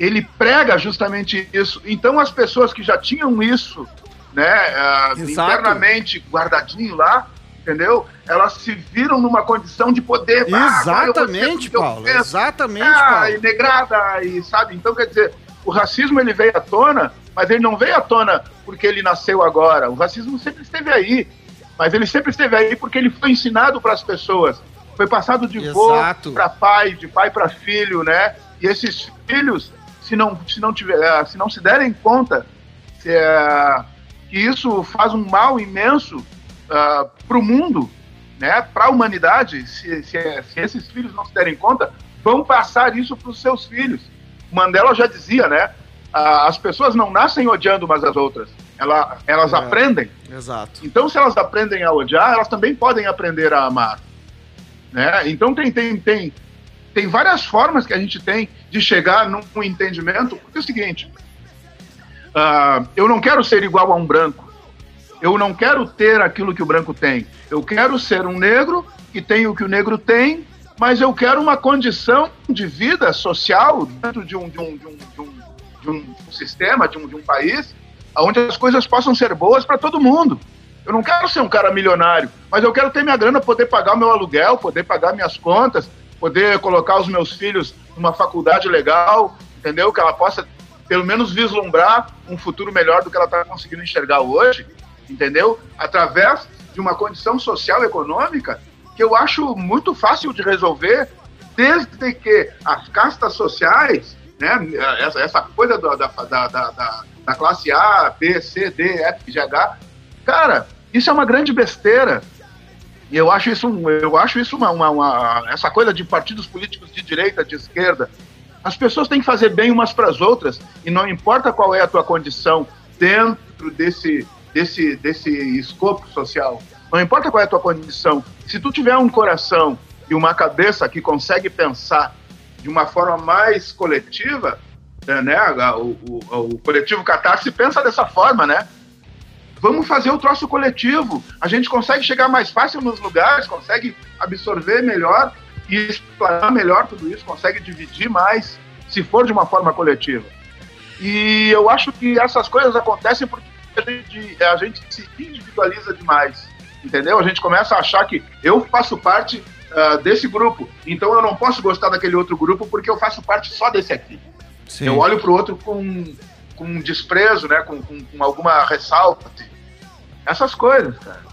ele prega justamente isso. Então as pessoas que já tinham isso, né, Exato. internamente guardadinho lá, entendeu? Elas se viram numa condição de poder. Ah, Exatamente, eu Paulo. Exatamente, Ah, Paulo. e negrada, e sabe? Então, quer dizer, o racismo ele veio à tona, mas ele não veio à tona porque ele nasceu agora. O racismo sempre esteve aí, mas ele sempre esteve aí porque ele foi ensinado para as pessoas. Foi passado de Exato. vô para pai, de pai para filho, né? E esses filhos, se não, se não, tiver, eh, se não se derem conta se, eh, que isso faz um mal imenso para o mundo, né? Para a humanidade, se, se, se esses filhos não se derem conta, vão passar isso para os seus filhos. Mandela já dizia, né? ah, as pessoas não nascem odiando umas às outras, ela, elas É. aprendem. Exato. Então, se elas aprendem a odiar, elas também podem aprender a amar. Né? Então, tem, tem, tem, tem várias formas que a gente tem de chegar num, entendimento, porque é o seguinte, ah, eu não quero ser igual a um branco, eu não quero ter aquilo que o branco tem, eu quero ser um negro que tem o que o negro tem, mas eu quero uma condição de vida social dentro de um, de um, de um, de um, de um sistema, de um, de um país, onde as coisas possam ser boas para todo mundo. Eu não quero ser um cara milionário, mas eu quero ter minha grana, poder pagar meu aluguel, poder pagar minhas contas, poder colocar os meus filhos numa faculdade legal, entendeu? Que ela possa, pelo menos, vislumbrar um futuro melhor do que ela está conseguindo enxergar hoje, entendeu? Através de uma condição social econômica que eu acho muito fácil de resolver, desde que as castas sociais, né, essa, essa coisa da, da, da, da, da classe A, B, C, D, F, G, H, cara, isso é uma grande besteira. E eu acho isso, eu acho isso uma, uma, uma, essa coisa de partidos políticos de direita, de esquerda. As pessoas têm que fazer bem umas para as outras e não importa qual é a tua condição dentro desse, desse, desse escopo social. Não importa qual é a tua condição. Se tu tiver um coração e uma cabeça que consegue pensar de uma forma mais coletiva, né? O, o, o coletivo Catarse pensa dessa forma, né? Vamos fazer o troço coletivo. A gente consegue chegar mais fácil nos lugares, consegue absorver melhor e explorar melhor tudo isso, consegue dividir mais, se for de uma forma coletiva. E eu acho que essas coisas acontecem porque a gente, a gente se individualiza demais, entendeu? A gente começa a achar que eu faço parte uh, desse grupo, então eu não posso gostar daquele outro grupo porque eu faço parte só desse aqui. Sim. Eu olho para o outro com, com desprezo, né? Com, com, com alguma ressalva. Essas coisas, cara.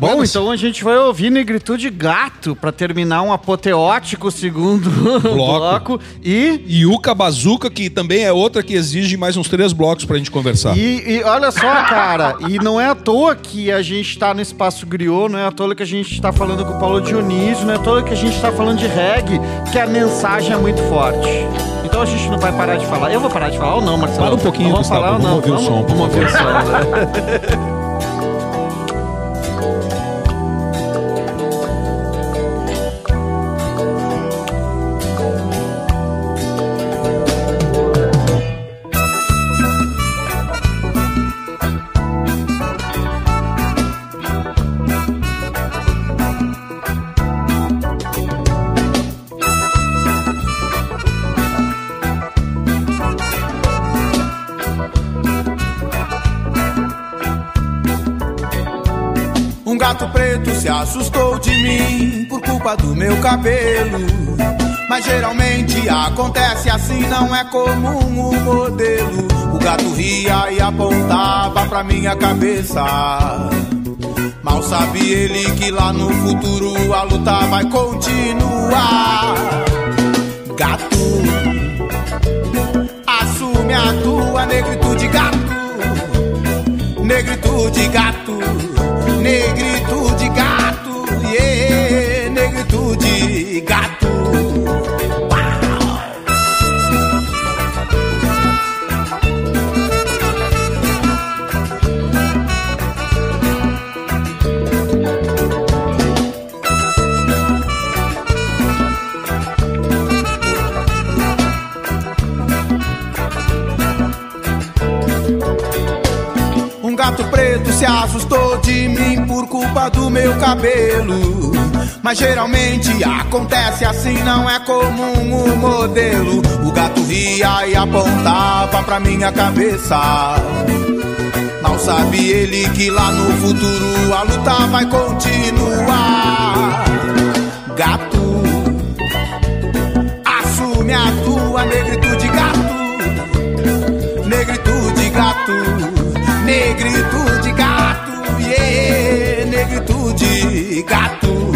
Bom, então a gente vai ouvir Negritude Gato para terminar um apoteótico segundo bloco. E, Yuka Bazuca, que também é outra que exige mais uns três blocos pra gente conversar. e, e olha só, cara, e não é à toa que a gente tá no Espaço Griot, não é à toa que a gente tá falando com o Paulo Dionísio, não é à toa que a gente tá falando de reggae, porque a mensagem é muito forte. Então a gente não vai parar de falar. Eu vou parar de falar ou não, Marcelo? Para um pouquinho, Vamos Gustavo, falar ou não? vamos ouvir o som, Vamos ouvir o som, assustou de mim por culpa do meu cabelo. Mas geralmente acontece assim, não é comum o modelo. O gato ria e apontava pra minha cabeça. Mal sabe ele que lá no futuro a luta vai continuar. Mas geralmente acontece assim, não é comum o modelo. O gato ria e apontava pra minha cabeça. Mal sabe ele que lá no futuro a luta vai continuar. Gato, assume a tua negritude, gato negritude gato, negritude gato, yeah, negritude gato.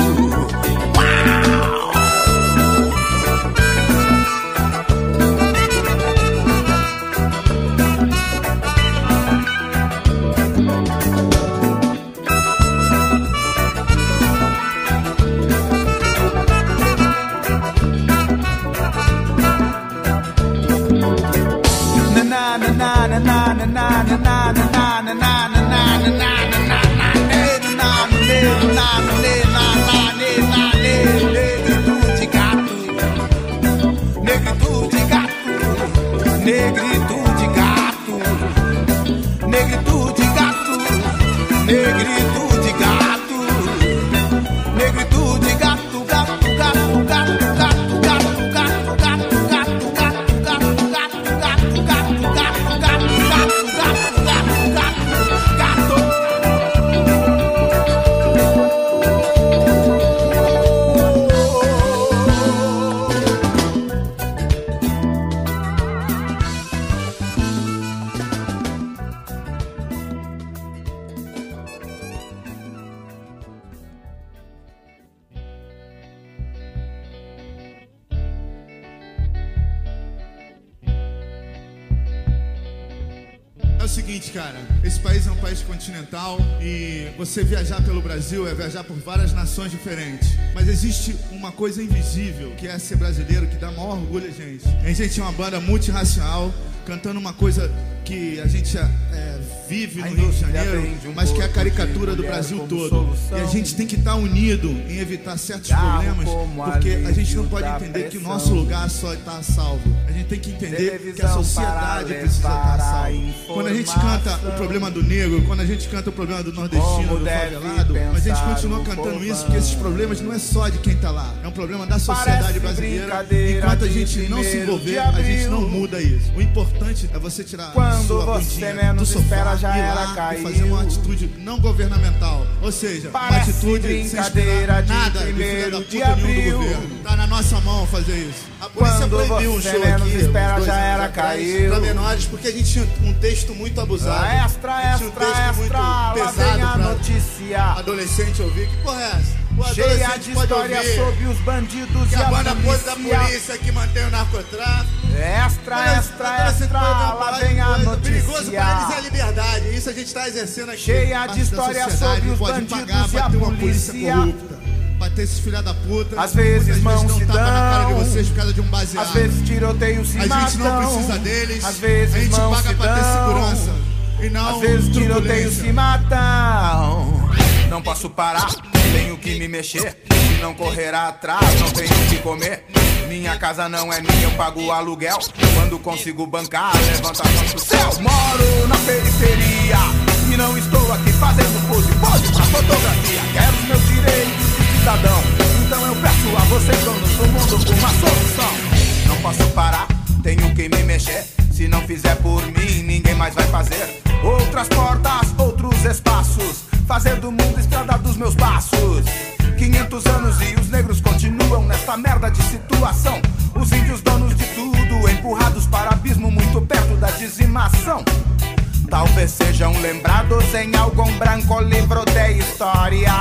Esse país é um país continental e você viajar pelo Brasil é viajar por várias nações diferentes. Mas existe uma coisa invisível que é ser brasileiro, que dá maior orgulho a gente. A gente é uma banda multirracial, cantando uma coisa que a gente é, vive no A Rio de Janeiro, mas que é a caricatura do Brasil todo. E a gente tem que estar unido em evitar certos problemas, porque a gente não pode entender que o nosso lugar só está a salvo. A gente tem que entender que a sociedade precisa estar a levar a salvo. Quando a gente canta o problema do negro, quando a gente canta o problema do nordestino, do favelado, mas a gente continua cantando isso, porque esses problemas não é só de quem tá lá, é um problema da sociedade brasileira. Enquanto a gente não se envolver, a gente não muda isso. O importante é você tirar Quando sua você bundinha do sofá, espera, já era, caiu. fazer uma atitude não governamental. Ou seja, uma Parece atitude sem brincadeira esperar de nada primeiro da de abril. do governo. Tá na nossa mão fazer isso. A polícia Quando proibiu um show aqui, espera, já era, caiu. Pra menores, porque a gente tinha um texto muito abusado. Ah, Extra, um extra, extra, muito lá vem pesado a notícia. adolescente ouvir. Que porra é essa? O Cheia de história ouvir sobre os bandidos que e a a podre da polícia. polícia que mantém o narcotráfico. Extra, Olha, extra, extra, lá vem a coisa. O perigoso notícia. pra eles é a liberdade. Isso a gente tá exercendo aqui. Cheia de história sobre os bandidos pagar, e a polícia polícia. corrupta. Bater esses filha da puta. Às vezes mãos se tapa na cara de dão. vocês por causa de um baseado. Às vezes tiroteios se a matam. gente não precisa deles. Às vezes a gente paga se pra ter segurança. E não Às vezes turbulência. se matam. Não posso parar, tenho que me mexer. Se não correr atrás, não tenho o que comer. Minha casa não é minha, eu pago o aluguel. Quando consigo bancar, levanta a mão pro céu. Moro na periferia e não estou aqui fazendo pose, pose pra fotografia. Quero os meus direitos de cidadão. Então eu peço a vocês, donos do mundo, uma solução. Não posso parar, tenho que me mexer. Se não fizer por mim, ninguém mais vai fazer. Outras portas, outros espaços. Fazer do mundo estrada dos meus passos. 500 anos e os negros continuam nesta merda de situação. Os índios donos de tudo, empurrados para abismo muito perto da dizimação. Talvez sejam lembrados em algum branco livro de história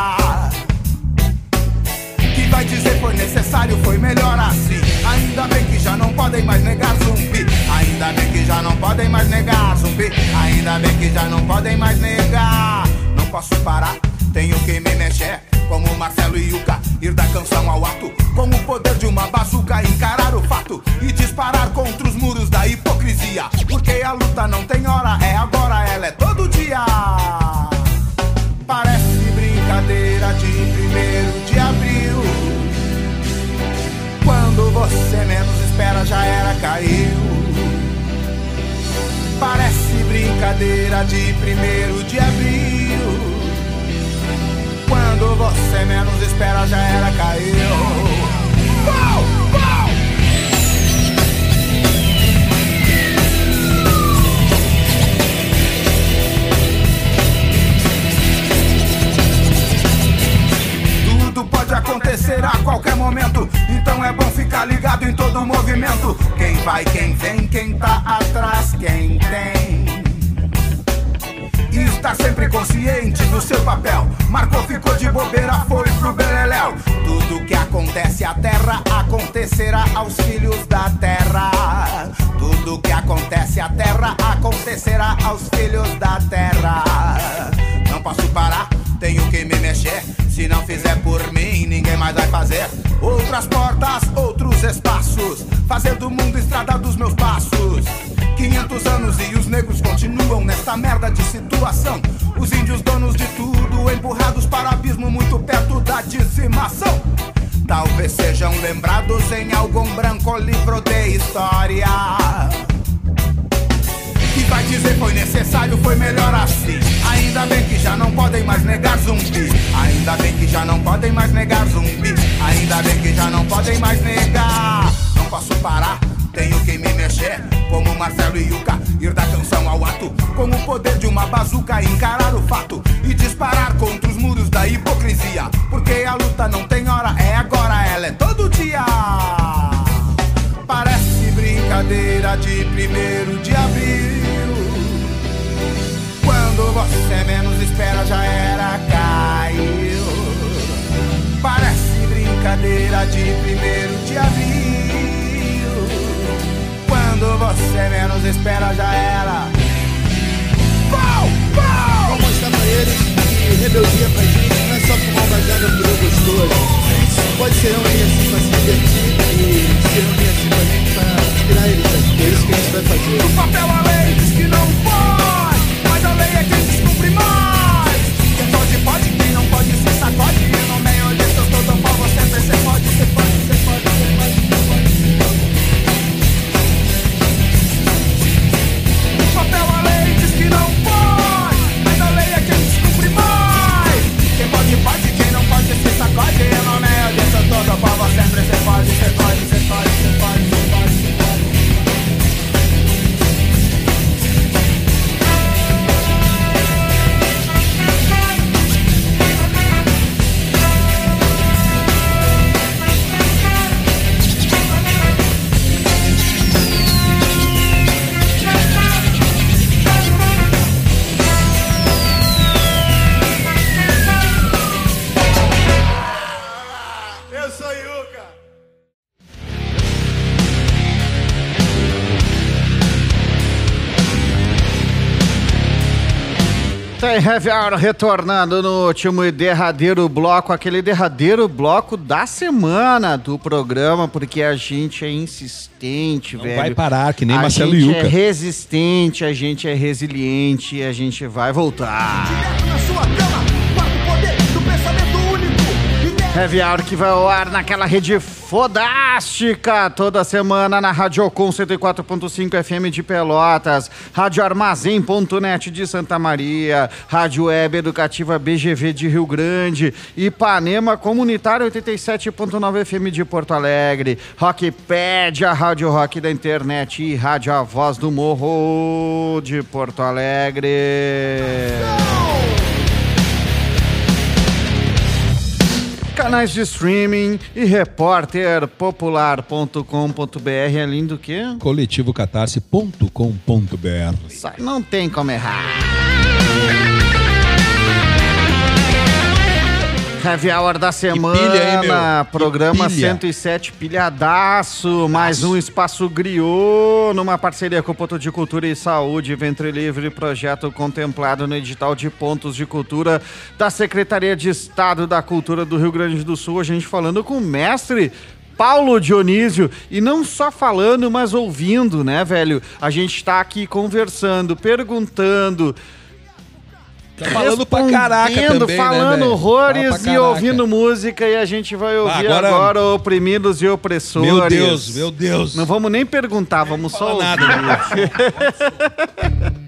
vai dizer foi necessário, foi melhor assim. Ainda bem que já não podem mais negar zumbi. Ainda bem que já não podem mais negar zumbi. Ainda bem que já não podem mais negar. Não posso parar, tenho que me mexer. Como Marcelo e Yuka, ir da canção ao ato. Com o poder de uma bazuca, encarar o fato e disparar contra os muros da hipocrisia. Porque a luta não tem hora, é agora, caiu. Parece brincadeira de primeiro de abril. Quando você menos espera, já era, caiu. Tudo pode acontecer a qualquer momento. Então é bom ficar ligado em todo movimento. Quem vai, quem vem, quem tá atrás, quem tem. E estar sempre consciente do seu papel. Marcou, ficou de bobeira, foi pro beleléu. Tudo que acontece à terra acontecerá aos filhos da terra. Tudo que acontece à terra acontecerá aos filhos da terra. Não posso parar, tenho que me mexer. Se não fizer por mim, ninguém mais vai fazer. Outras portas, outros espaços. Fazer do mundo estrada dos meus passos. 500 anos e os negros continuam nesta merda de situação. Os índios donos de tudo, empurrados para o abismo muito perto da dizimação. Talvez sejam lembrados em algum branco livro de história vai dizer foi necessário, foi melhor assim. Ainda bem que já não podem mais negar zumbi. Ainda bem que já não podem mais negar zumbi. Ainda bem que já não podem mais negar. Não posso parar, tenho que me mexer. Como Marcelo e Yuka, ir da canção ao ato. Com o poder de uma bazuca, encarar o fato e disparar contra os muros da hipocrisia. Porque a luta não tem hora, é agora, ela é todo dia. Parece brincadeira de primeiro de abril. Quando você menos espera, já era, caiu. Parece brincadeira de primeiro de abril. Quando você menos espera, já era. deles e rebeldia pra gente não é só fumar um baseado por eu gostoso. Pode se reunir assim pra se divertir e se reunir assim pra gente pra inspirar eles. É isso que a gente vai fazer. No papel a lei diz que não pode, Heavy Hour retornando no último e derradeiro bloco, aquele derradeiro bloco da semana do programa, porque a gente é insistente, Não velho. vai parar, que nem a Marcelo gente Yuca. é resistente, a gente é resiliente e a gente vai voltar. Direto na sua cama, Heavy Hour que vai ao ar naquela rede fodástica toda semana na Radiocom 104.5 FM de Pelotas, Rádio Armazém.net de Santa Maria, Rádio Web Educativa BGV de Rio Grande, Ipanema Comunitário 87.9 FM de Porto Alegre, Rockpedia, Rádio Rock da Internet e Rádio A Voz do Morro de Porto Alegre. Canais de streaming e repórterpopular.com.br é lindo o quê? coletivocatarse.com.br. Não tem como errar. Heavy Hour da semana, pilha, hein, programa pilha. 107 pilhadaço, mais um espaço griot, numa parceria com o Ponto de Cultura e Saúde, Ventre Livre, projeto contemplado no edital de pontos de cultura da Secretaria de Estado da Cultura do Rio Grande do Sul. A gente falando com o mestre Paulo Dionísio, e não só falando, mas ouvindo, né, velho? A gente tá aqui conversando, perguntando, Tá falando pra caraca também, né, falando velho? horrores Fala e ouvindo música e a gente vai ouvir agora- agora, oprimidos e opressores. Meu Deus, meu Deus. Não vamos nem perguntar, vamos só ouvir. nada,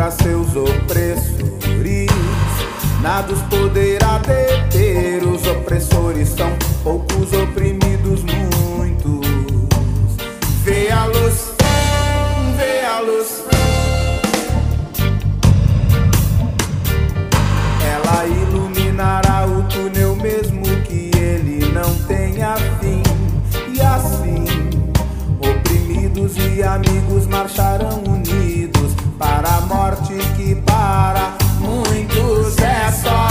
contra seus opressores, nada os poderá deter. Os opressores são poucos, oprimidos muitos. Vê a luz, vê a luz. Ela iluminará o túnel mesmo que ele não tenha fim. E assim, oprimidos e amigos marcharão unidos para a morte que para muitos é sorte.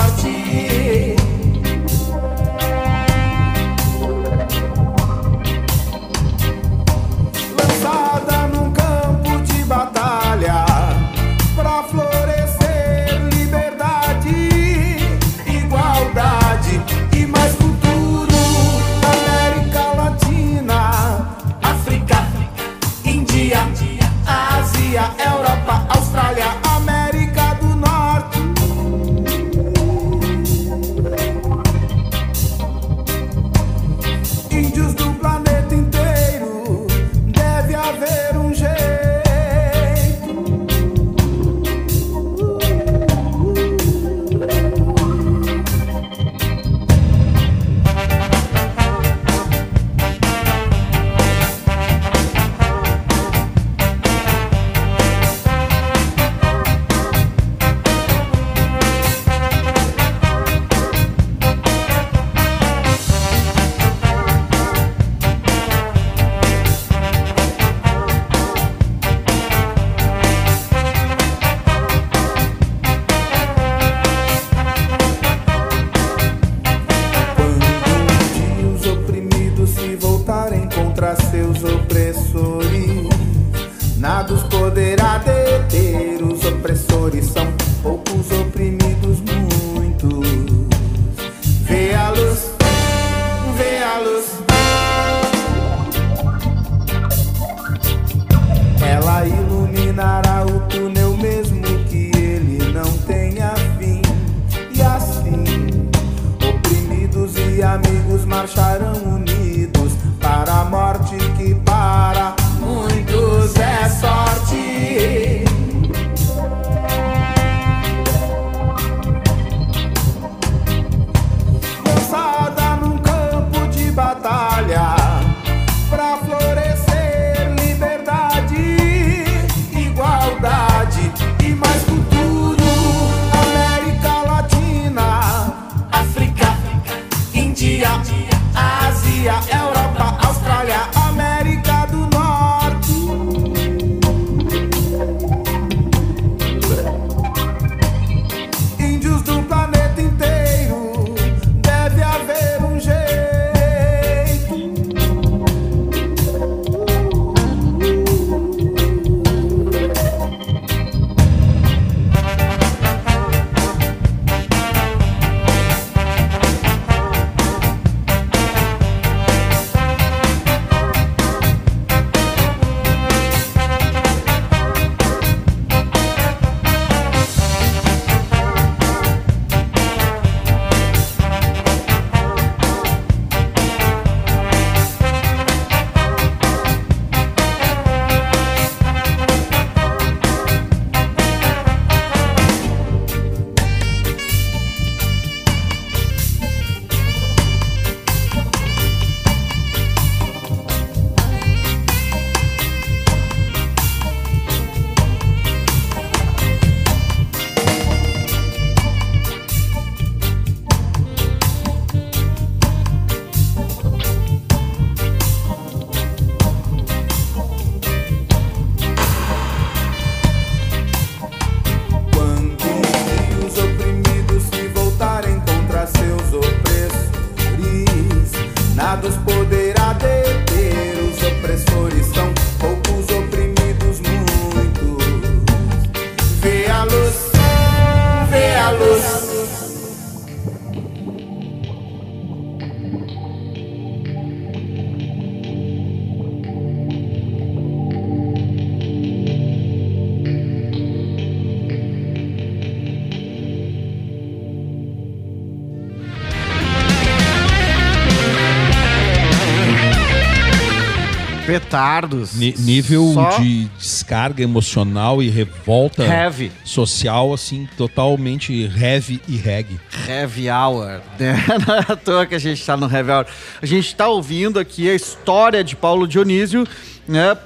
Petardos. Ni- nível Só de descarga emocional e revolta Heavy. social, assim, totalmente heavy e reggae. Heavy Hour. Né? Não é à toa que a gente tá no Heavy Hour. A gente tá ouvindo aqui a história de Paulo Dionísio,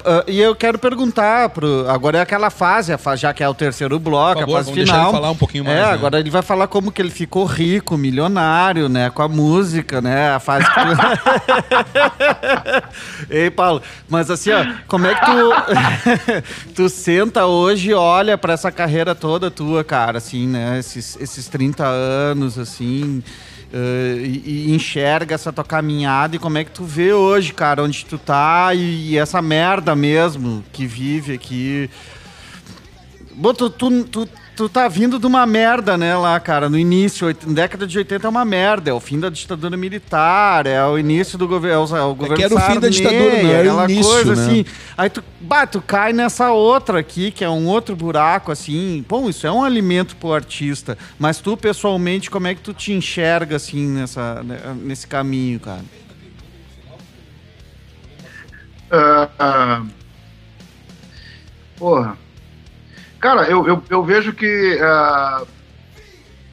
Ah, e eu quero perguntar pro. Agora é aquela fase, já que é o terceiro bloco, Por favor, a fase final. falar um pouquinho mais, É, né? agora ele vai falar como que ele ficou rico, milionário, né? Com a música, né? A fase que... Ei, Paulo, mas assim, ó, como é que tu, tu senta hoje e olha pra essa carreira toda tua, cara, assim, né? Esses, esses 30 anos, assim, eh, e, e enxerga essa tua caminhada e como é que tu vê hoje, cara, onde tu tá e, e essa merda mesmo que vive aqui. Bom, tu, tu, tu, tu tá vindo de uma merda, né, lá, cara, no início, oit- década de 80 é uma merda, é o fim da ditadura militar, é o início do governo, é o governo que era o fim da ditadura, não era o aquela início, coisa né? assim. Aí tu, bah, tu cai nessa outra aqui, que é um outro buraco, assim, bom, isso é um alimento pro artista, mas tu, pessoalmente, como é que tu te enxerga, assim, nessa, né, nesse caminho, cara? Ah, ah, porra. Cara, eu, eu, eu vejo que ah,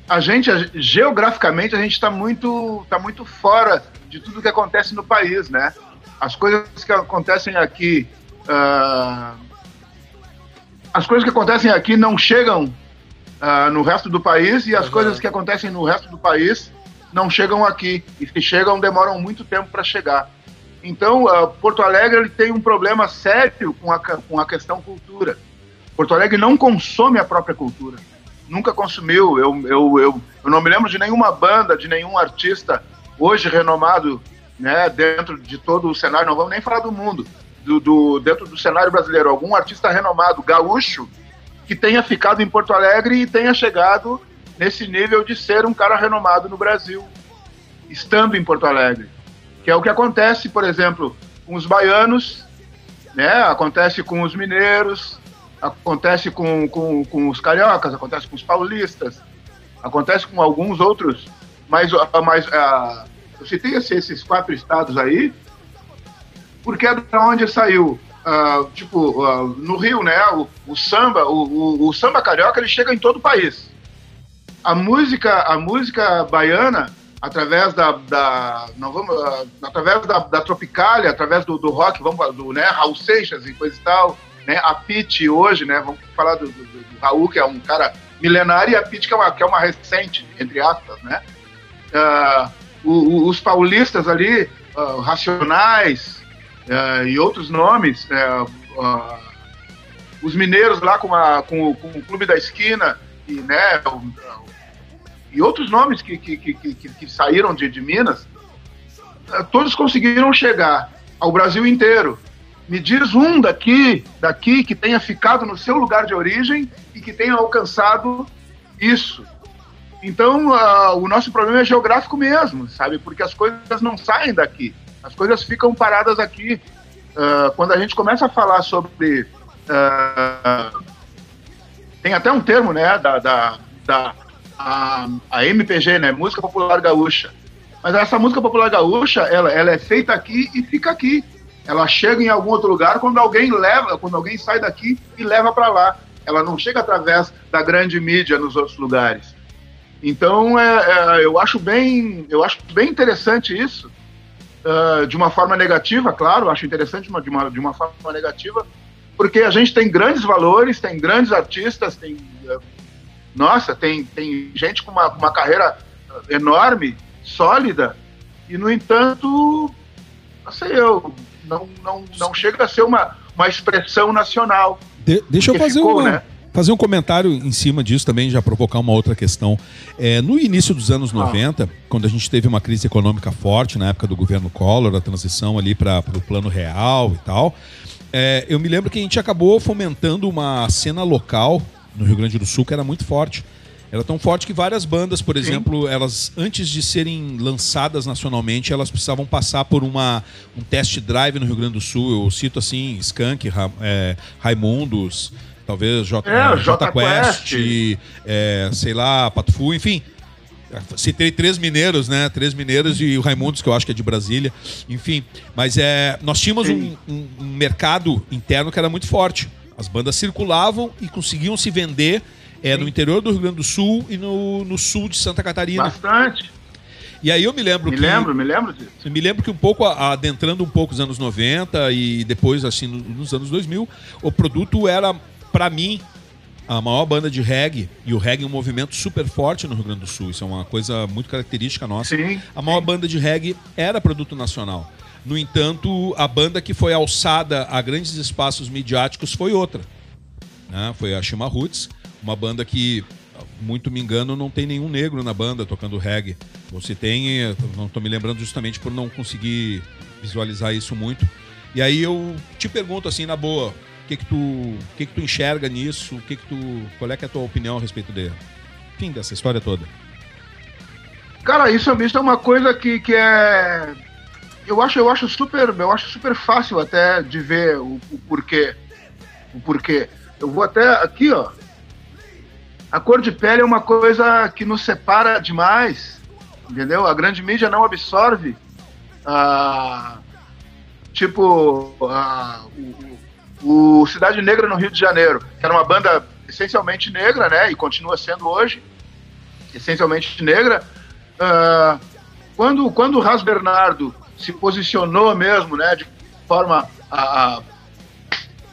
a gente, a- geograficamente, a gente está muito, tá muito fora de tudo que acontece no país, né? As coisas que acontecem aqui. ah, as coisas que acontecem aqui não chegam ah, no resto do país e as coisas que acontecem no resto do país não chegam aqui. E se chegam, demoram muito tempo para chegar. Então, Porto Alegre ele tem um problema sério com a, com a questão cultura. Porto Alegre não consome a própria cultura. Nunca consumiu. Eu, eu, eu, eu não me lembro de nenhuma banda, de nenhum artista hoje renomado né, dentro de todo o cenário, não vamos nem falar do mundo, do, do- dentro do cenário brasileiro, algum artista renomado gaúcho que tenha ficado em Porto Alegre e tenha chegado nesse nível de ser um cara renomado no Brasil, estando em Porto Alegre. Que é o que acontece, por exemplo, com os baianos, né? acontece com os mineiros, acontece com, com, com os cariocas, acontece com os paulistas, acontece com alguns outros, mas, ah, mas ah, eu citei esse- esses quatro estados aí, porque é da onde saiu, ah, tipo, ah, no Rio, né, o, o samba, o, o- o samba carioca, ele chega em todo o país. A música, a música baiana, através da, da não vamos, através da, da Tropicália, através do, do rock, vamos do, né, Raul Seixas e coisa e tal, né, a Pete hoje, né, vamos falar do, do- do- Raul, que é um cara milenário, e a Pete, que é uma, que é uma recente, entre aspas, né, Ah, o- o- os paulistas ali, ah, Racionais ah, e outros nomes, ah, os mineiros lá com, a- com o- com o Clube da Esquina e, né, e outros nomes que, que, que, que- que saíram de, de Minas, todos conseguiram chegar ao Brasil inteiro. Me diz um daqui, daqui que tenha ficado no seu lugar de origem e que tenha alcançado isso. Então, ah, o nosso problema é geográfico mesmo, sabe? Porque as coisas não saem daqui. As coisas ficam paradas aqui. Ah, quando a gente começa a falar sobre. ah, tem até um termo, né? Da, da, da a, a MPG, né? Música Popular Gaúcha. Mas essa música popular gaúcha, ela, ela é feita aqui e fica aqui. Ela chega em algum outro lugar quando alguém leva, quando alguém sai daqui e leva para lá. Ela não chega através da grande mídia nos outros lugares. Então, é, é, eu acho bem, eu acho bem interessante isso, ah, de uma forma negativa, claro, acho interessante de uma, de, uma, forma negativa, porque a gente tem grandes valores, tem grandes artistas, tem, eh, nossa, tem, tem gente com uma, uma carreira enorme, sólida, e no entanto, não sei eu, não, não, não chega a ser uma, uma expressão nacional. De- deixa eu fazer, ficou, uma- né? fazer um comentário em cima disso também, já provocar uma outra questão. É, no início dos anos 90, quando a gente teve uma crise econômica forte, na época do governo Collor, a transição ali para o plano real e tal, é, eu me lembro que a gente acabou fomentando uma cena local no Rio Grande do Sul que era muito forte. Era tão forte que várias bandas, por exemplo, elas antes de serem lançadas nacionalmente, elas precisavam passar por uma, um test drive no Rio Grande do Sul. Eu cito assim, Skank, Ra, é, Raimundos, talvez J, É, J Quest, Quest. é, sei lá, Pato Fu, enfim. Citei três mineiros, né? Três mineiros e o Raimundos, que eu acho que é de Brasília. Enfim, mas é, nós tínhamos um, Sim. um- um mercado interno que era muito forte. As bandas circulavam e conseguiam se vender é, no interior do Rio Grande do Sul e no, no sul de Santa Catarina. Bastante. E aí eu me lembro Me que. lembro, me lembro disso. Me lembro que um pouco, adentrando um pouco os anos 90 e depois, assim, no- nos anos 2000, o produto era, pra mim, a maior banda de reggae. E o reggae é um movimento super forte no Rio Grande do Sul. Isso é uma coisa muito característica nossa. Sim. A maior banda de reggae era produto nacional. No entanto, a banda que foi alçada a grandes espaços midiáticos foi outra. né? Foi a Shima Roots, uma banda que, muito me engano, não tem nenhum negro na banda tocando reggae. Se tem, não estou me lembrando justamente por não conseguir visualizar isso muito. E aí eu te pergunto assim, na boa, o que que tu, que que tu enxerga nisso? O que que tu, qual é, que é a tua opinião a respeito de, enfim, dessa história toda? Cara, isso, isso é uma coisa que, que é. Eu acho, eu acho super, eu acho super fácil até de ver o, o porquê. O porquê. Eu vou até aqui, ó. A cor de pele é uma coisa que nos separa demais, entendeu? A grande mídia não absorve. ah, tipo, ah, o, o- Cidade Negra no Rio de Janeiro, que era uma banda essencialmente negra, né? E continua sendo hoje, essencialmente negra. Ah, quando, quando o Ras Bernardo se posicionou mesmo, né, de forma a, a,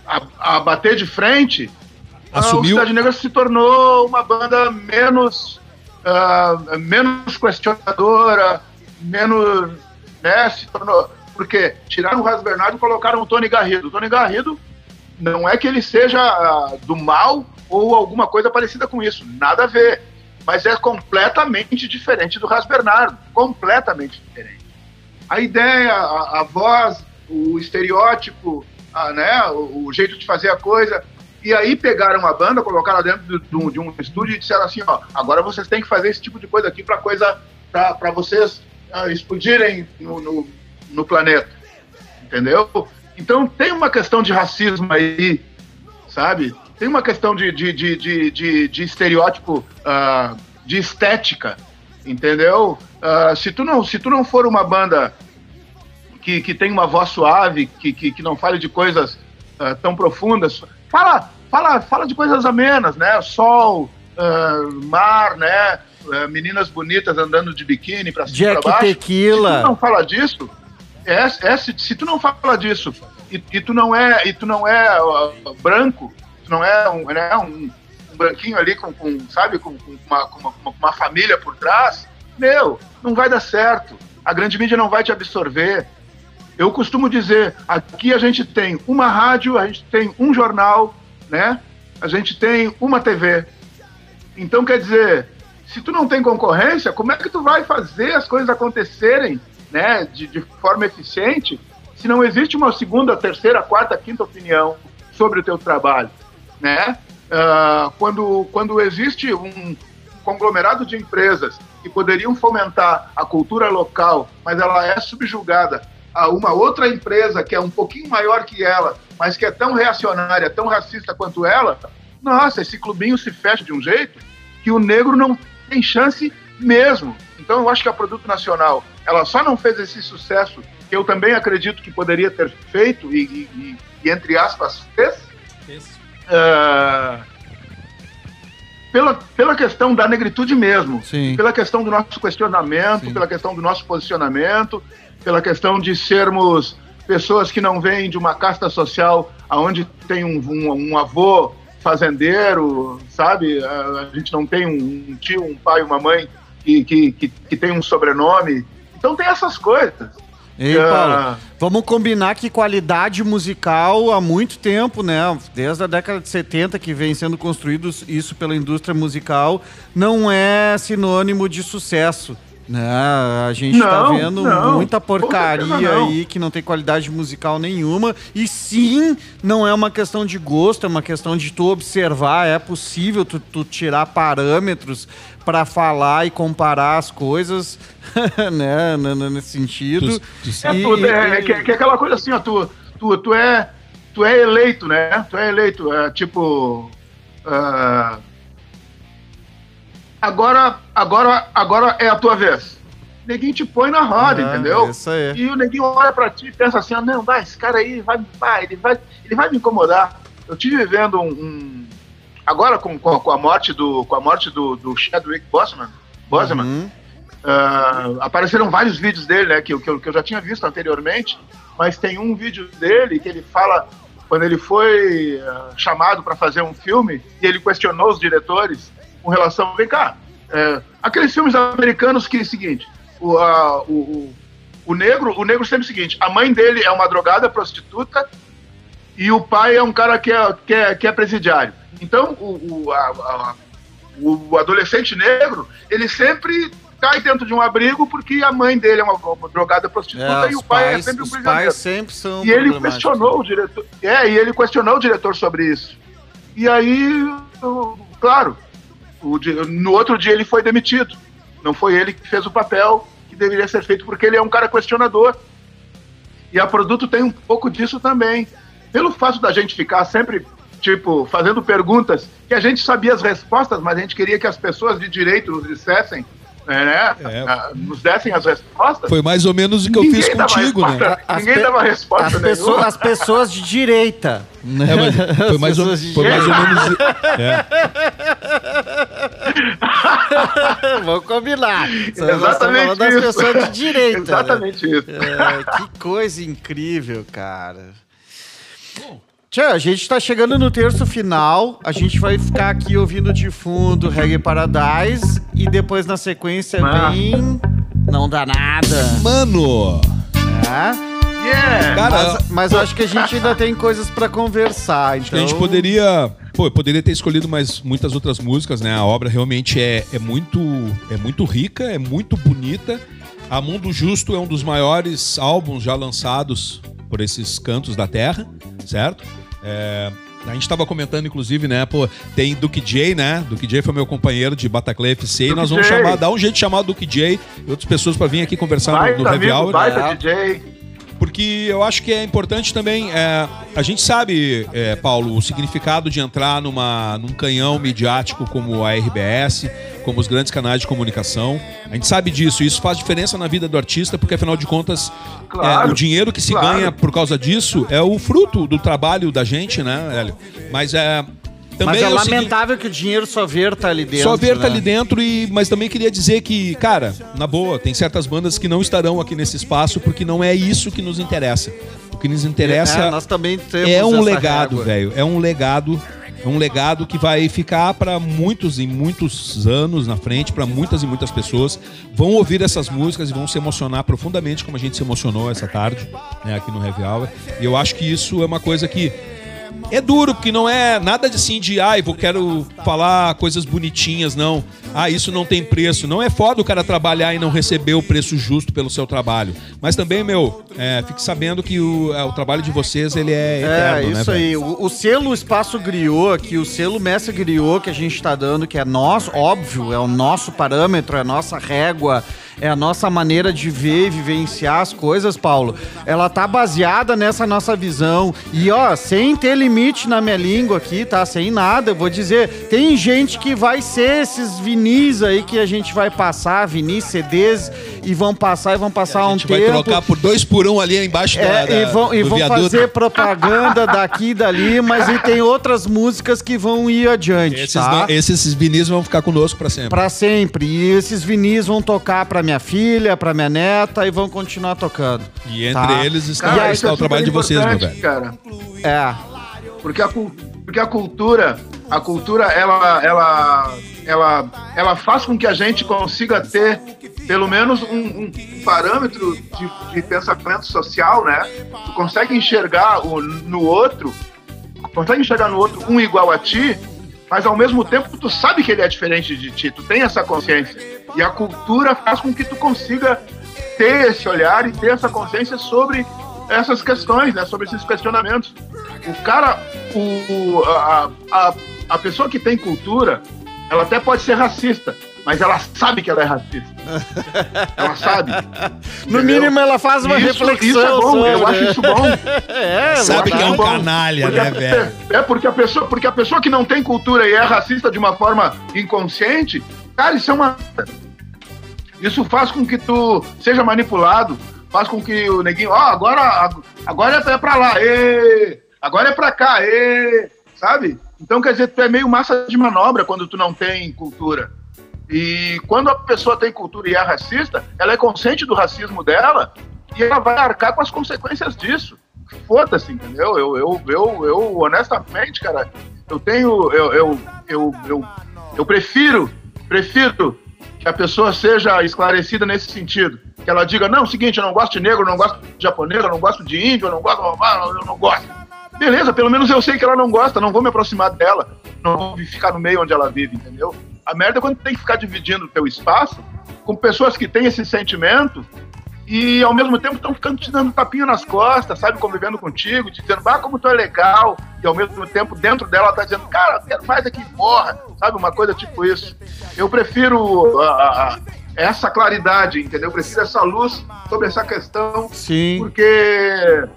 a- a bater de frente, ah, o Assumiu- Cidade Negra se tornou uma banda menos, ah, menos questionadora, menos, né, se tornou, porque tiraram o Ras Bernardo e colocaram o Tony Garrido. O Tony Garrido não é que ele seja ah, do mal ou alguma coisa parecida com isso, nada a ver. Mas é completamente diferente do Ras Bernardo, completamente diferente. a ideia, a, a voz, o estereótipo, a, né, o, o jeito de fazer a coisa. E aí pegaram uma banda, colocaram dentro de, um, de um estúdio e disseram assim, ó, agora vocês têm que fazer esse tipo de coisa aqui para coisa, para vocês ah, explodirem no, no, no planeta, entendeu? Então tem uma questão de racismo aí, sabe? Tem uma questão de, de, de, de, de, de estereótipo, ah, de estética, entendeu? Ah, se, tu não, se tu não for uma banda que, que tem uma voz suave, que, que, que não fale de coisas tão profundas, fala, fala, fala de coisas amenas, né? Sol, ah, mar, né? Ah, meninas bonitas andando de biquíni pra cima e Jack pra baixo. Tequila. Se tu não fala disso, é, é, se, se tu não fala disso e, e tu não é, e tu não é uh, branco, tu não é um, né, um, um branquinho ali com, com sabe, com, com uma, com, uma, com uma família por trás, meu, não vai dar certo. A grande mídia não vai te absorver. Eu costumo dizer, aqui a gente tem uma rádio, a gente tem um jornal, né? A gente tem uma TV. Então, quer dizer, se tu não tem concorrência, como é que tu vai fazer as coisas acontecerem, né, de, de forma eficiente, se não existe uma segunda, terceira, quarta, quinta opinião sobre o teu trabalho, né? Ah, quando, quando existe um conglomerado de empresas que poderiam fomentar a cultura local, mas ela é subjugada a uma outra empresa que é um pouquinho maior que ela, mas que é tão reacionária, tão racista quanto ela, nossa, esse clubinho se fecha de um jeito que o negro não tem chance mesmo. Então eu acho que a Produto Nacional, ela só não fez esse sucesso que eu também acredito que poderia ter feito e, e- e- e, entre aspas, fez, ah, pela, pela questão da negritude mesmo, Sim. pela questão do nosso questionamento, Sim. pela questão do nosso posicionamento, pela questão de sermos pessoas que não vêm de uma casta social aonde tem um, um, um avô fazendeiro, sabe? A, a gente não tem um, tio, um pai, uma mãe que, que, que, que tem um sobrenome. Então tem essas coisas. Ei, Ah. Paulo, vamos combinar que qualidade musical há muito tempo, né? Desde a década de 70 que vem sendo construído isso pela indústria musical, não é sinônimo de sucesso. Né? A gente tá Não, vendo não, muita porcaria não. aí que não tem qualidade musical nenhuma. E sim, não é uma questão de gosto, é uma questão de tu observar. É possível tu, tu tirar parâmetros para falar e comparar as coisas, né? Nesse sentido. Tu- tu- É, E- tudo, é, e- que, que é aquela coisa assim, ó, tu, tu, tu, é, tu é eleito, né? Tu é eleito, é, tipo. ah, agora, agora, agora é a tua vez. O neguinho te põe na roda, Ah, entendeu? Isso aí. E o neguinho olha pra ti e pensa assim, ah, não, vai, esse cara aí vai, vai, ele vai, ele vai me incomodar. Eu tive vendo um, um- agora com, com, com a morte do, com a morte do, do Chadwick Boseman, Boseman Uhum. ah, apareceram vários vídeos dele, né, que, eu- que, eu, que eu já tinha visto anteriormente, mas tem um vídeo dele que ele fala quando ele foi ah, chamado para fazer um filme e ele questionou os diretores com relação, vem cá, é, aqueles filmes americanos que é o seguinte, o, ah, o, o, negro, o negro sempre é o seguinte, a mãe dele é uma drogada prostituta e o pai é um cara que é, que é, que é presidiário. Então, o, o, a- a- o adolescente negro, ele sempre cai dentro de um abrigo porque a mãe dele é uma, uma drogada prostituta É, e o pai é pais, sempre um os pais sempre são E ele questionou o diretor. É, e ele questionou o diretor sobre isso. E aí, claro, o no outro dia ele foi demitido. Não foi ele que fez o papel que deveria ser feito, porque ele é um cara questionador. E a produto tem um pouco disso também. Pelo fato da gente ficar sempre, tipo, fazendo perguntas que a gente sabia as respostas, mas a gente queria que as pessoas de direito nos dissessem, né? É. ah, Nos dessem as respostas. Foi mais ou menos o que eu fiz contigo, né? As Ninguém dava resposta As nenhuma. pessoas, as pessoas de direita. né? É, mas foi, As mais de foi mais ou menos. É. Vamos combinar. Exatamente das isso. pessoas de direita. né? Exatamente isso. É, que coisa incrível, cara. Tchau, a gente tá chegando no terço final. A gente vai ficar aqui ouvindo de fundo Reggae Paradise. E depois na sequência Ah. vem. Não dá nada. Mano! Tá? Yeah! Cara, Mas, mas eu acho que a gente ainda tem coisas pra conversar. Então... a gente poderia. Pô, eu poderia ter escolhido mais muitas outras músicas, né? A obra realmente é, é muito é muito rica, é muito bonita. A Mundo Justo é um dos maiores álbuns já lançados por esses cantos da terra, certo? É, a gente estava comentando, inclusive, né? Pô, tem Duke J, né? Duke J foi meu companheiro de Bataclan FC. e Duke nós vamos J. chamar, dar um jeito de chamar o Duke J e outras pessoas para vir aqui conversar no, no Baita Heavy amigo, Hour. baita É. DJ. Porque eu acho que é importante também. é, a gente sabe, é, Paulo, o significado de entrar numa, num canhão midiático como a RBS, como os grandes canais de comunicação. A gente sabe disso. Isso faz diferença na vida do artista, porque afinal de contas, Claro, é, o dinheiro que se claro. ganha por causa disso é o fruto do trabalho da gente, né, Hélio? Mas é. Também Mas é lamentável que o dinheiro só verta ali dentro. só ver tá né? ali dentro, e, mas também queria dizer que, cara, na boa, tem certas bandas que não estarão aqui nesse espaço porque não é isso que nos interessa. O que nos interessa É, nós também temos é um legado, velho. É um legado. É um legado que vai ficar para muitos e muitos anos na frente, para muitas e muitas pessoas. Vão ouvir essas músicas e vão se emocionar profundamente, como a gente se emocionou essa tarde, né, aqui no Heavy Hour. E eu acho que isso é uma coisa que é duro, porque não é nada de assim de, ai, vou quero falar coisas bonitinhas, não. Ah, isso não tem preço. Não é foda o cara trabalhar e não receber o preço justo pelo seu trabalho. Mas também, meu, é, fique sabendo que o, é, o trabalho de vocês, ele é É, eterno, né, isso velho? aí. O, o selo Espaço Griot aqui, o selo Mestre Griot que a gente tá dando, que é nosso, óbvio, é o nosso parâmetro, é a nossa régua, é a nossa maneira de ver e vivenciar as coisas, Paulo. Ela tá baseada nessa nossa visão. E, ó, sem ter limite na minha língua aqui, tá? Sem nada, eu vou dizer, tem gente que vai ser esses vinis aí que a gente vai passar, vinis, CDs, e vão passar e vão passar A um gente vai tempo. trocar por dois por um ali embaixo É, da, da, e vão, e vão viaduto. fazer propaganda daqui e dali, mas e tem outras músicas que vão ir adiante, Esses, tá? não- esses vinis vão ficar conosco pra sempre. Pra sempre. E esses vinis vão tocar pra minha filha, pra minha neta e vão continuar tocando. E entre Tá. eles está, Cara, está isso é o trabalho de vocês, meu velho. Cara. É. Porque a, porque a cultura, a cultura, ela, ela, ela, ela faz com que a gente consiga ter pelo menos um, um parâmetro de, de pensamento social, né? Tu consegue enxergar o, no outro, consegue enxergar no outro um igual a ti, mas ao mesmo tempo tu sabe que ele é diferente de ti, tu tem essa consciência. E a cultura faz com que tu consiga ter esse olhar e ter essa consciência sobre essas questões, né? Sobre esses questionamentos. O cara, o, a, a, a pessoa que tem cultura, ela até pode ser racista, mas ela sabe que ela é racista. ela sabe. No mínimo ela faz uma isso, reflexão Isso é bom, sobre. eu acho isso bom. É, Sabe que é um bom. canalha, Porque né, a- velho? É porque a pessoa, porque a pessoa que não tem cultura e é racista de uma forma inconsciente, cara, isso é uma isso faz com que tu seja manipulado, faz com que o neguinho, ó, agora agora é pra lá, ê, agora é pra cá, ê, sabe? Então quer dizer, tu é meio massa de manobra quando tu não tem cultura. E quando a pessoa tem cultura e é racista, ela é consciente do racismo dela e ela vai arcar com as consequências disso. Foda-se, entendeu? Eu, eu, eu, eu, honestamente, cara, eu tenho. Eu, eu, eu, eu, eu prefiro, prefiro que a pessoa seja esclarecida nesse sentido. Que ela diga, não, seguinte, eu não gosto de negro, eu não gosto de japonês, eu não gosto de índio, eu não gosto, eu não gosto. Beleza, pelo menos eu sei que ela não gosta, não vou me aproximar dela, não vou ficar no meio onde ela vive, entendeu? A merda é quando tem que ficar dividindo o teu espaço com pessoas que têm esse sentimento e ao mesmo tempo estão ficando te dando tapinha nas costas, sabe, convivendo contigo, te dizendo, ah, como tu é legal, e ao mesmo tempo dentro dela tá dizendo, cara, quero mais aqui, porra, sabe, uma coisa tipo isso. Eu prefiro a- a- a- essa claridade, entendeu? Eu prefiro essa luz sobre essa questão, Sim. porque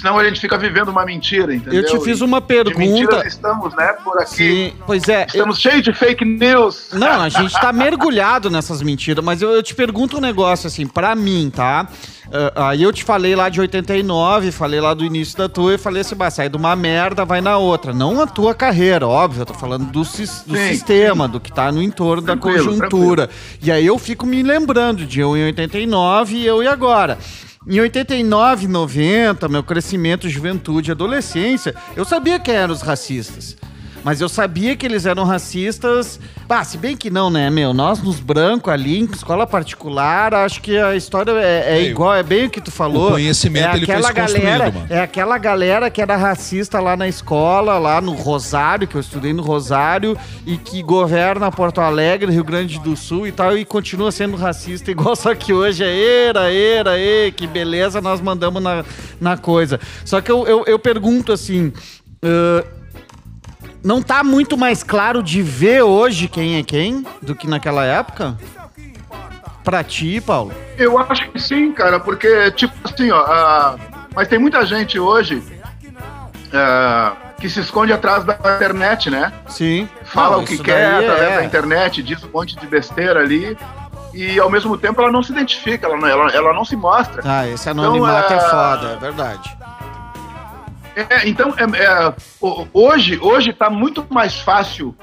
senão a gente fica vivendo uma mentira, entendeu? Eu te fiz uma pergunta. estamos, né, por aqui. Sim, pois é. eu- Estamos cheios de fake news. Não, a gente tá mergulhado nessas mentiras, mas eu, eu te pergunto um negócio assim, pra mim, tá? Ah, Aí eu te falei lá de 89, falei lá do início da tua e falei assim, sai de uma merda, vai na outra. Não a tua carreira, óbvio, eu tô falando do, sis- do Sim, sistema, do que tá no entorno Tranquilo, da conjuntura. E aí eu fico me lembrando de eu em 89 e eu e agora. Em 89, 90, meu crescimento, juventude, adolescência, eu sabia quem eram os racistas. Mas eu sabia que eles eram racistas. Ah, se bem que não, né, meu? Nós, nos brancos ali, em escola particular, acho que a história é, é igual, é bem o que tu falou. o conhecimento, é ele foi galera, mano. É aquela galera que era racista lá na escola, lá no Rosário, que eu estudei no Rosário, e que governa Porto Alegre, Rio Grande do Sul e tal, e continua sendo racista igual, só que hoje é era, era, e que beleza, nós mandamos na, na coisa. Só que eu, eu, eu pergunto assim. ãh, não tá muito mais claro de ver hoje quem é quem do que naquela época? Pra ti, Paulo? Eu acho que sim, cara, porque, tipo assim, ó, ah, mas tem muita gente hoje ah, que se esconde atrás da internet, né? Sim. Fala Não, o que quer através é. da internet, diz um monte de besteira ali, e ao mesmo tempo ela não se identifica, ela não, ela, ela não se mostra. Ah, esse anonimato Então, é é- foda, é verdade. É, então, é, é, hoje hoje está muito mais fácil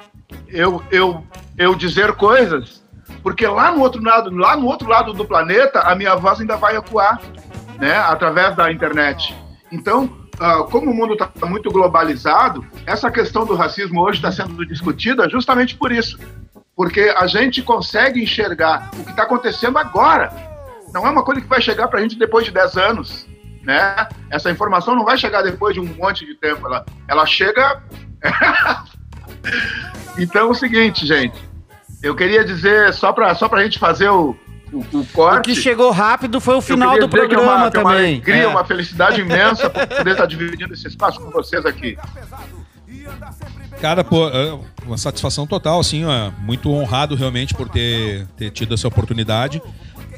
eu, eu, eu dizer coisas, porque lá no outro lado, lá no outro lado do planeta, a minha voz ainda vai ecoar, né, através da internet. Então, ah, como o mundo está muito globalizado, essa questão do racismo hoje está sendo discutida justamente por isso, porque a gente consegue enxergar o que está acontecendo agora. Não é uma coisa que vai chegar para a gente depois de 10 anos né? Essa informação não vai chegar depois de um monte de tempo, ela, ela chega. então é o seguinte, gente. Eu queria dizer, só para só a gente fazer o, o, o O corte. que chegou rápido foi o final do dizer que é programa uma, que é uma também. alegria, É. uma felicidade imensa por poder estar dividindo esse espaço com vocês aqui. Cara, pô, é uma satisfação total, assim, ó, muito honrado realmente por ter, ter tido essa oportunidade.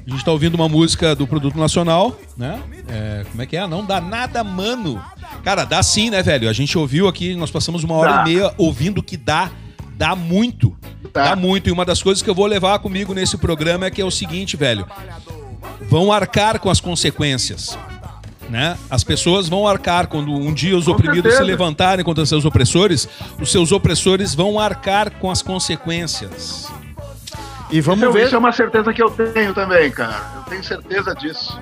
A gente tá ouvindo uma música do Produto Nacional, né? É, como é que é? Não dá nada, mano. Cara, dá sim, né, velho? A gente ouviu aqui, nós passamos uma hora Dá. e meia ouvindo que dá, dá muito. Dá. Dá muito. E uma das coisas que eu vou levar comigo nesse programa é que é o seguinte, velho. Vão arcar com as consequências. Né? As pessoas vão arcar quando um dia os Com oprimidos se certeza. levantarem contra seus opressores, os seus opressores vão arcar com as consequências. E vamos Então, ver. Isso é uma certeza que eu tenho também, cara. Eu tenho certeza disso.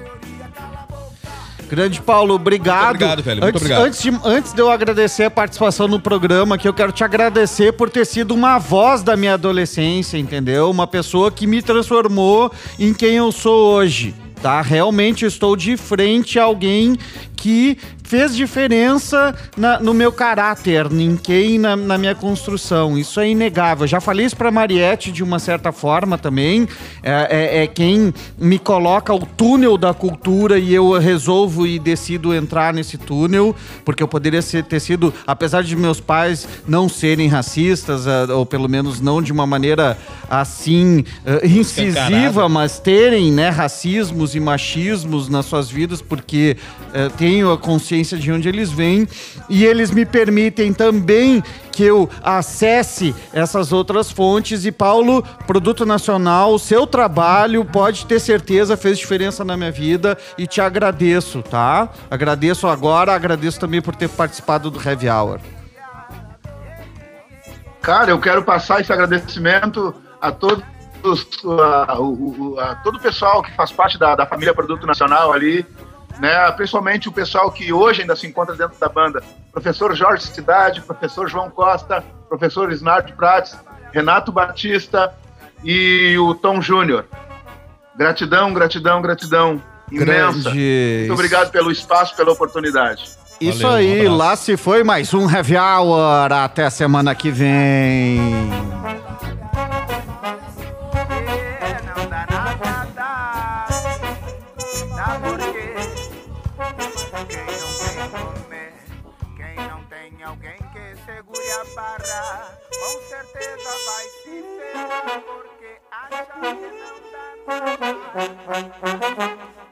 Grande Paulo, obrigado. Muito obrigado, velho, muito antes, obrigado. Antes de, antes de eu agradecer a participação no programa, que eu quero te agradecer por ter sido uma voz da minha adolescência, entendeu? Uma pessoa que me transformou em quem eu sou hoje. Tá? Realmente estou de frente a alguém que fez diferença na- no meu caráter, em quem, na, na minha construção. Isso é inegável. Já falei isso pra Mariette de uma certa forma também. É, é- é quem me coloca o túnel da cultura e eu resolvo e decido entrar nesse túnel, porque eu poderia ser- ter sido, apesar de meus pais não serem racistas, ah, ou pelo menos não de uma maneira assim ah, incisiva, mas terem né, racismos e machismos nas suas vidas, porque eh, tenho a consciência de onde eles vêm e eles me permitem também que eu acesse essas outras fontes. E Paulo, Produto Nacional, o seu trabalho, pode ter certeza, fez diferença na minha vida e te agradeço, tá? Agradeço agora, agradeço também por ter participado do Heavy Hour. Cara, eu quero passar esse agradecimento a todos, a, o- a todo o pessoal que faz parte da, da família Produto Nacional ali, né? Principalmente o pessoal que hoje ainda se encontra dentro da banda. Professor Jorge Cidade, professor João Costa, professor Snardo Prates, Renato Batista e o Tom Júnior. Gratidão, gratidão, gratidão imensa. Grande. Muito obrigado pelo espaço, pela oportunidade. Isso Valeu, um aí, abraço. lá se foi mais um Heavy Hour. Até semana que vem. com certeza vai se ferrar, porque acha que não dá pra